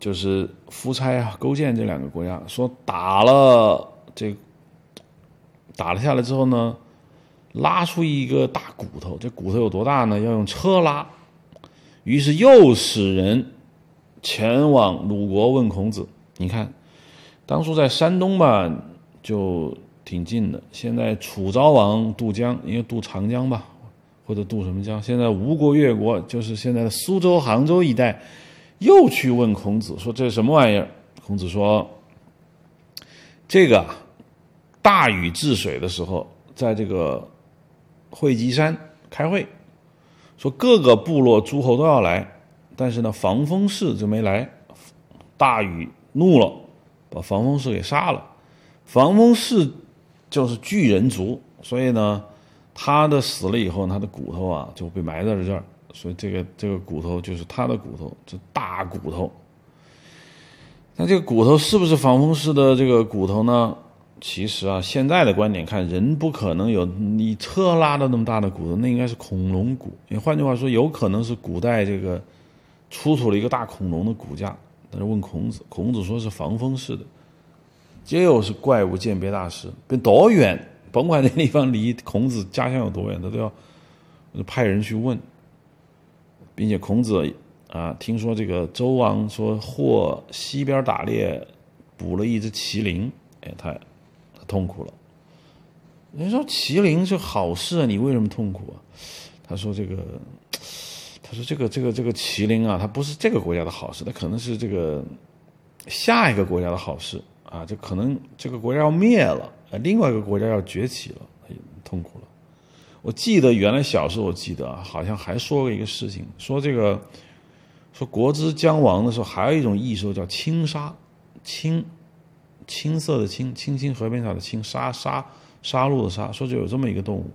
就是夫差啊、勾践这两个国家，说打了这打了下来之后呢，拉出一个大骨头，这骨头有多大呢？要用车拉。于是又使人前往鲁国问孔子。你看，当初在山东吧，就挺近的。现在楚昭王渡江，因为渡长江吧。或者渡什么江？现在吴国、越国，就是现在的苏州、杭州一带，又去问孔子说：“这是什么玩意儿？”孔子说：“这个大禹治水的时候，在这个会稽山开会，说各个部落诸侯都要来，但是呢，防风氏就没来。大禹怒了，把防风氏给杀了。防风氏就是巨人族，所以呢。”他的死了以后，他的骨头啊就被埋在了这儿，所以这个这个骨头就是他的骨头，这大骨头。那这个骨头是不是防风氏的这个骨头呢？其实啊，现在的观点看，人不可能有你车拉的那么大的骨头，那应该是恐龙骨。换句话说，有可能是古代这个出土了一个大恐龙的骨架。但是问孔子，孔子说是防风氏的，这又是怪物鉴别大师，跟多远？甭管那地方离孔子家乡有多远，他都要派人去问，并且孔子啊，听说这个周王说或西边打猎捕了一只麒麟，哎，他他痛苦了。人说麒麟是好事啊，你为什么痛苦啊？他说这个，他说这个这个这个麒麟啊，它不是这个国家的好事，它可能是这个下一个国家的好事啊，这可能这个国家要灭了。另外一个国家要崛起了，痛苦了。我记得原来小时候，我记得，好像还说过一个事情，说这个说国之将亡的时候，还有一种异兽叫青鲨，青青色的青，青青河边草的青，杀杀杀戮的杀，说就有这么一个动物，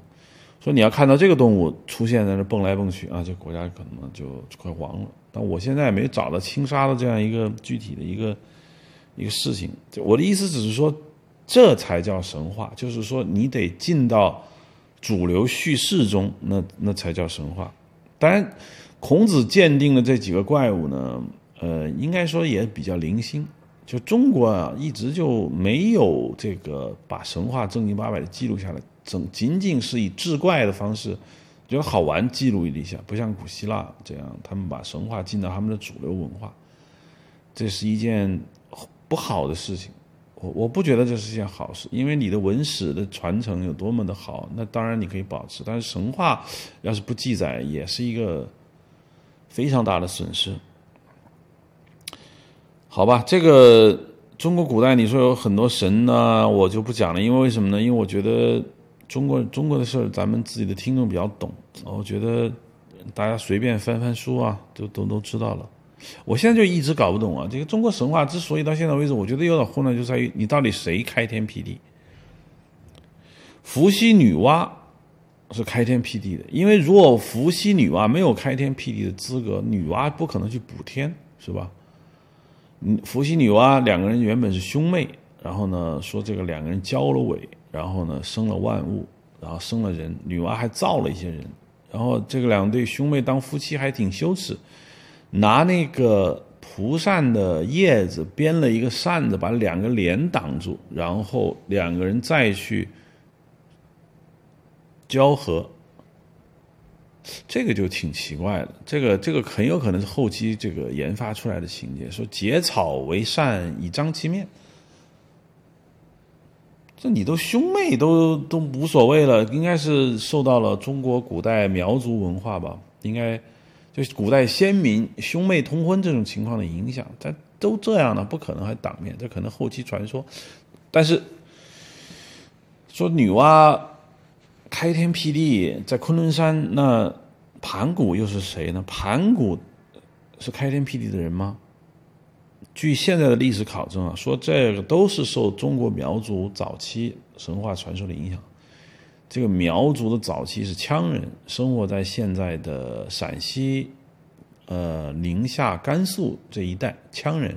说你要看到这个动物出现在那蹦来蹦去啊，这国家可能就快亡了。但我现在没找到青鲨的这样一个具体的一个一个事情，就我的意思只是说。这才叫神话，就是说你得进到主流叙事中，那那才叫神话。当然，孔子鉴定的这几个怪物呢，呃，应该说也比较零星。就中国啊，一直就没有这个把神话正经八百的记录下来，整仅仅是以志怪的方式，觉得好玩记录一下，不像古希腊这样，他们把神话进到他们的主流文化，这是一件不好的事情。我我不觉得这是件好事，因为你的文史的传承有多么的好，那当然你可以保持，但是神话要是不记载，也是一个非常大的损失。好吧，这个中国古代你说有很多神呢，我就不讲了，因为为什么呢？因为我觉得中国中国的事儿，咱们自己的听众比较懂，我觉得大家随便翻翻书啊，都都都知道了。我现在就一直搞不懂啊！这个中国神话之所以到现在为止，我觉得有点混乱，就在于你到底谁开天辟地？伏羲女娲是开天辟地的，因为如果伏羲女娲没有开天辟地的资格，女娲不可能去补天，是吧？嗯，伏羲女娲两个人原本是兄妹，然后呢说这个两个人交了尾，然后呢生了万物，然后生了人，女娲还造了一些人，然后这个两对兄妹当夫妻还挺羞耻。拿那个蒲扇的叶子编了一个扇子，把两个脸挡住，然后两个人再去交合，这个就挺奇怪的。这个这个很有可能是后期这个研发出来的情节，说结草为扇以张其面。这你都兄妹都都无所谓了，应该是受到了中国古代苗族文化吧，应该。就是古代先民兄妹通婚这种情况的影响，但都这样了，不可能还挡面，这可能后期传说。但是说女娲开天辟地在昆仑山，那盘古又是谁呢？盘古是开天辟地的人吗？据现在的历史考证啊，说这个都是受中国苗族早期神话传说的影响。这个苗族的早期是羌人，生活在现在的陕西、呃宁夏、甘肃这一带。羌人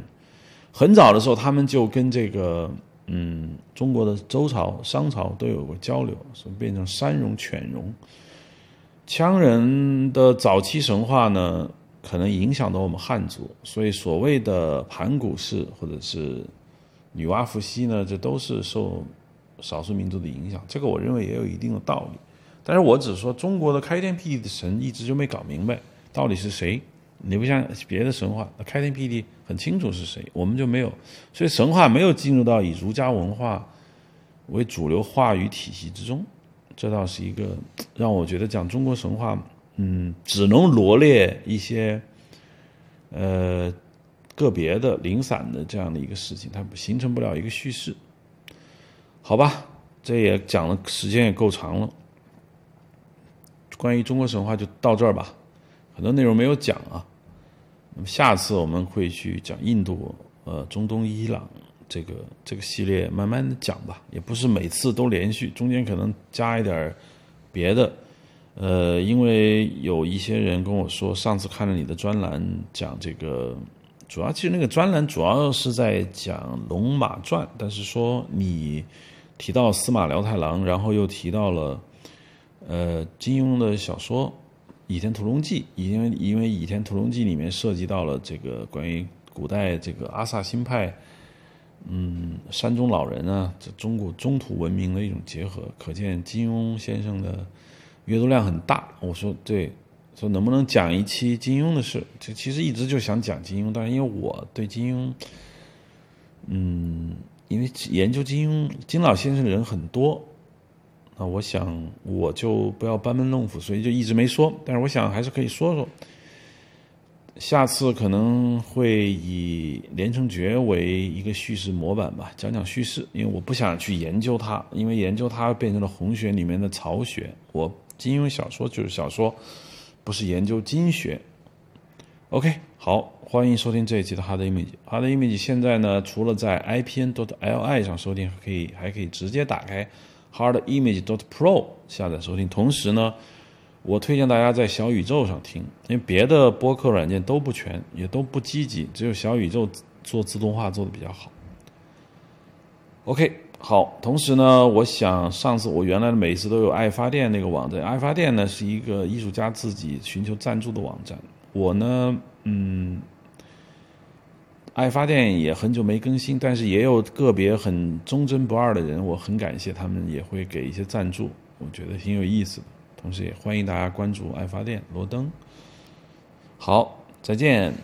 很早的时候，他们就跟这个嗯中国的周朝、商朝都有过交流，所以变成山戎、犬戎。羌人的早期神话呢，可能影响到我们汉族，所以所谓的盘古氏或者是女娲、伏羲呢，这都是受。少数民族的影响，这个我认为也有一定的道理，但是我只说中国的开天辟地的神一直就没搞明白到底是谁。你不像别的神话，那开天辟地很清楚是谁，我们就没有，所以神话没有进入到以儒家文化为主流话语体系之中，这倒是一个让我觉得讲中国神话，嗯，只能罗列一些呃个别的零散的这样的一个事情，它形成不了一个叙事。好吧，这也讲了，时间也够长了。关于中国神话就到这儿吧，很多内容没有讲啊。那么下次我们会去讲印度、呃中东、伊朗这个这个系列，慢慢的讲吧。也不是每次都连续，中间可能加一点别的。呃，因为有一些人跟我说，上次看了你的专栏，讲这个，主要其实那个专栏主要是在讲《龙马传》，但是说你。提到司马辽太郎，然后又提到了，呃，金庸的小说《倚天屠龙记》，因为因为《倚天屠龙记》里面涉及到了这个关于古代这个阿萨辛派，嗯，山中老人啊，这中国中土文明的一种结合，可见金庸先生的阅读量很大。我说对，说能不能讲一期金庸的事？这其实一直就想讲金庸，但是因为我对金庸，嗯。因为研究金庸、金老先生的人很多，那我想我就不要班门弄斧，所以就一直没说。但是我想还是可以说说。下次可能会以连城诀为一个叙事模板吧，讲讲叙事。因为我不想去研究它，因为研究它变成了红学里面的曹学。我金庸小说就是小说，不是研究经学。OK，好。欢迎收听这一期的 Hard Image。Hard Image 现在呢，除了在 IPN.DOT.LI 上收听，可以还可以直接打开 Hard Image.DOT.PRO 下载收听。同时呢，我推荐大家在小宇宙上听，因为别的播客软件都不全，也都不积极，只有小宇宙做自动化做的比较好。OK，好。同时呢，我想上次我原来的每次都有爱发电那个网站，爱发电呢是一个艺术家自己寻求赞助的网站。我呢，嗯。爱发电也很久没更新，但是也有个别很忠贞不二的人，我很感谢他们，也会给一些赞助，我觉得挺有意思的。同时也欢迎大家关注爱发电罗登。好，再见。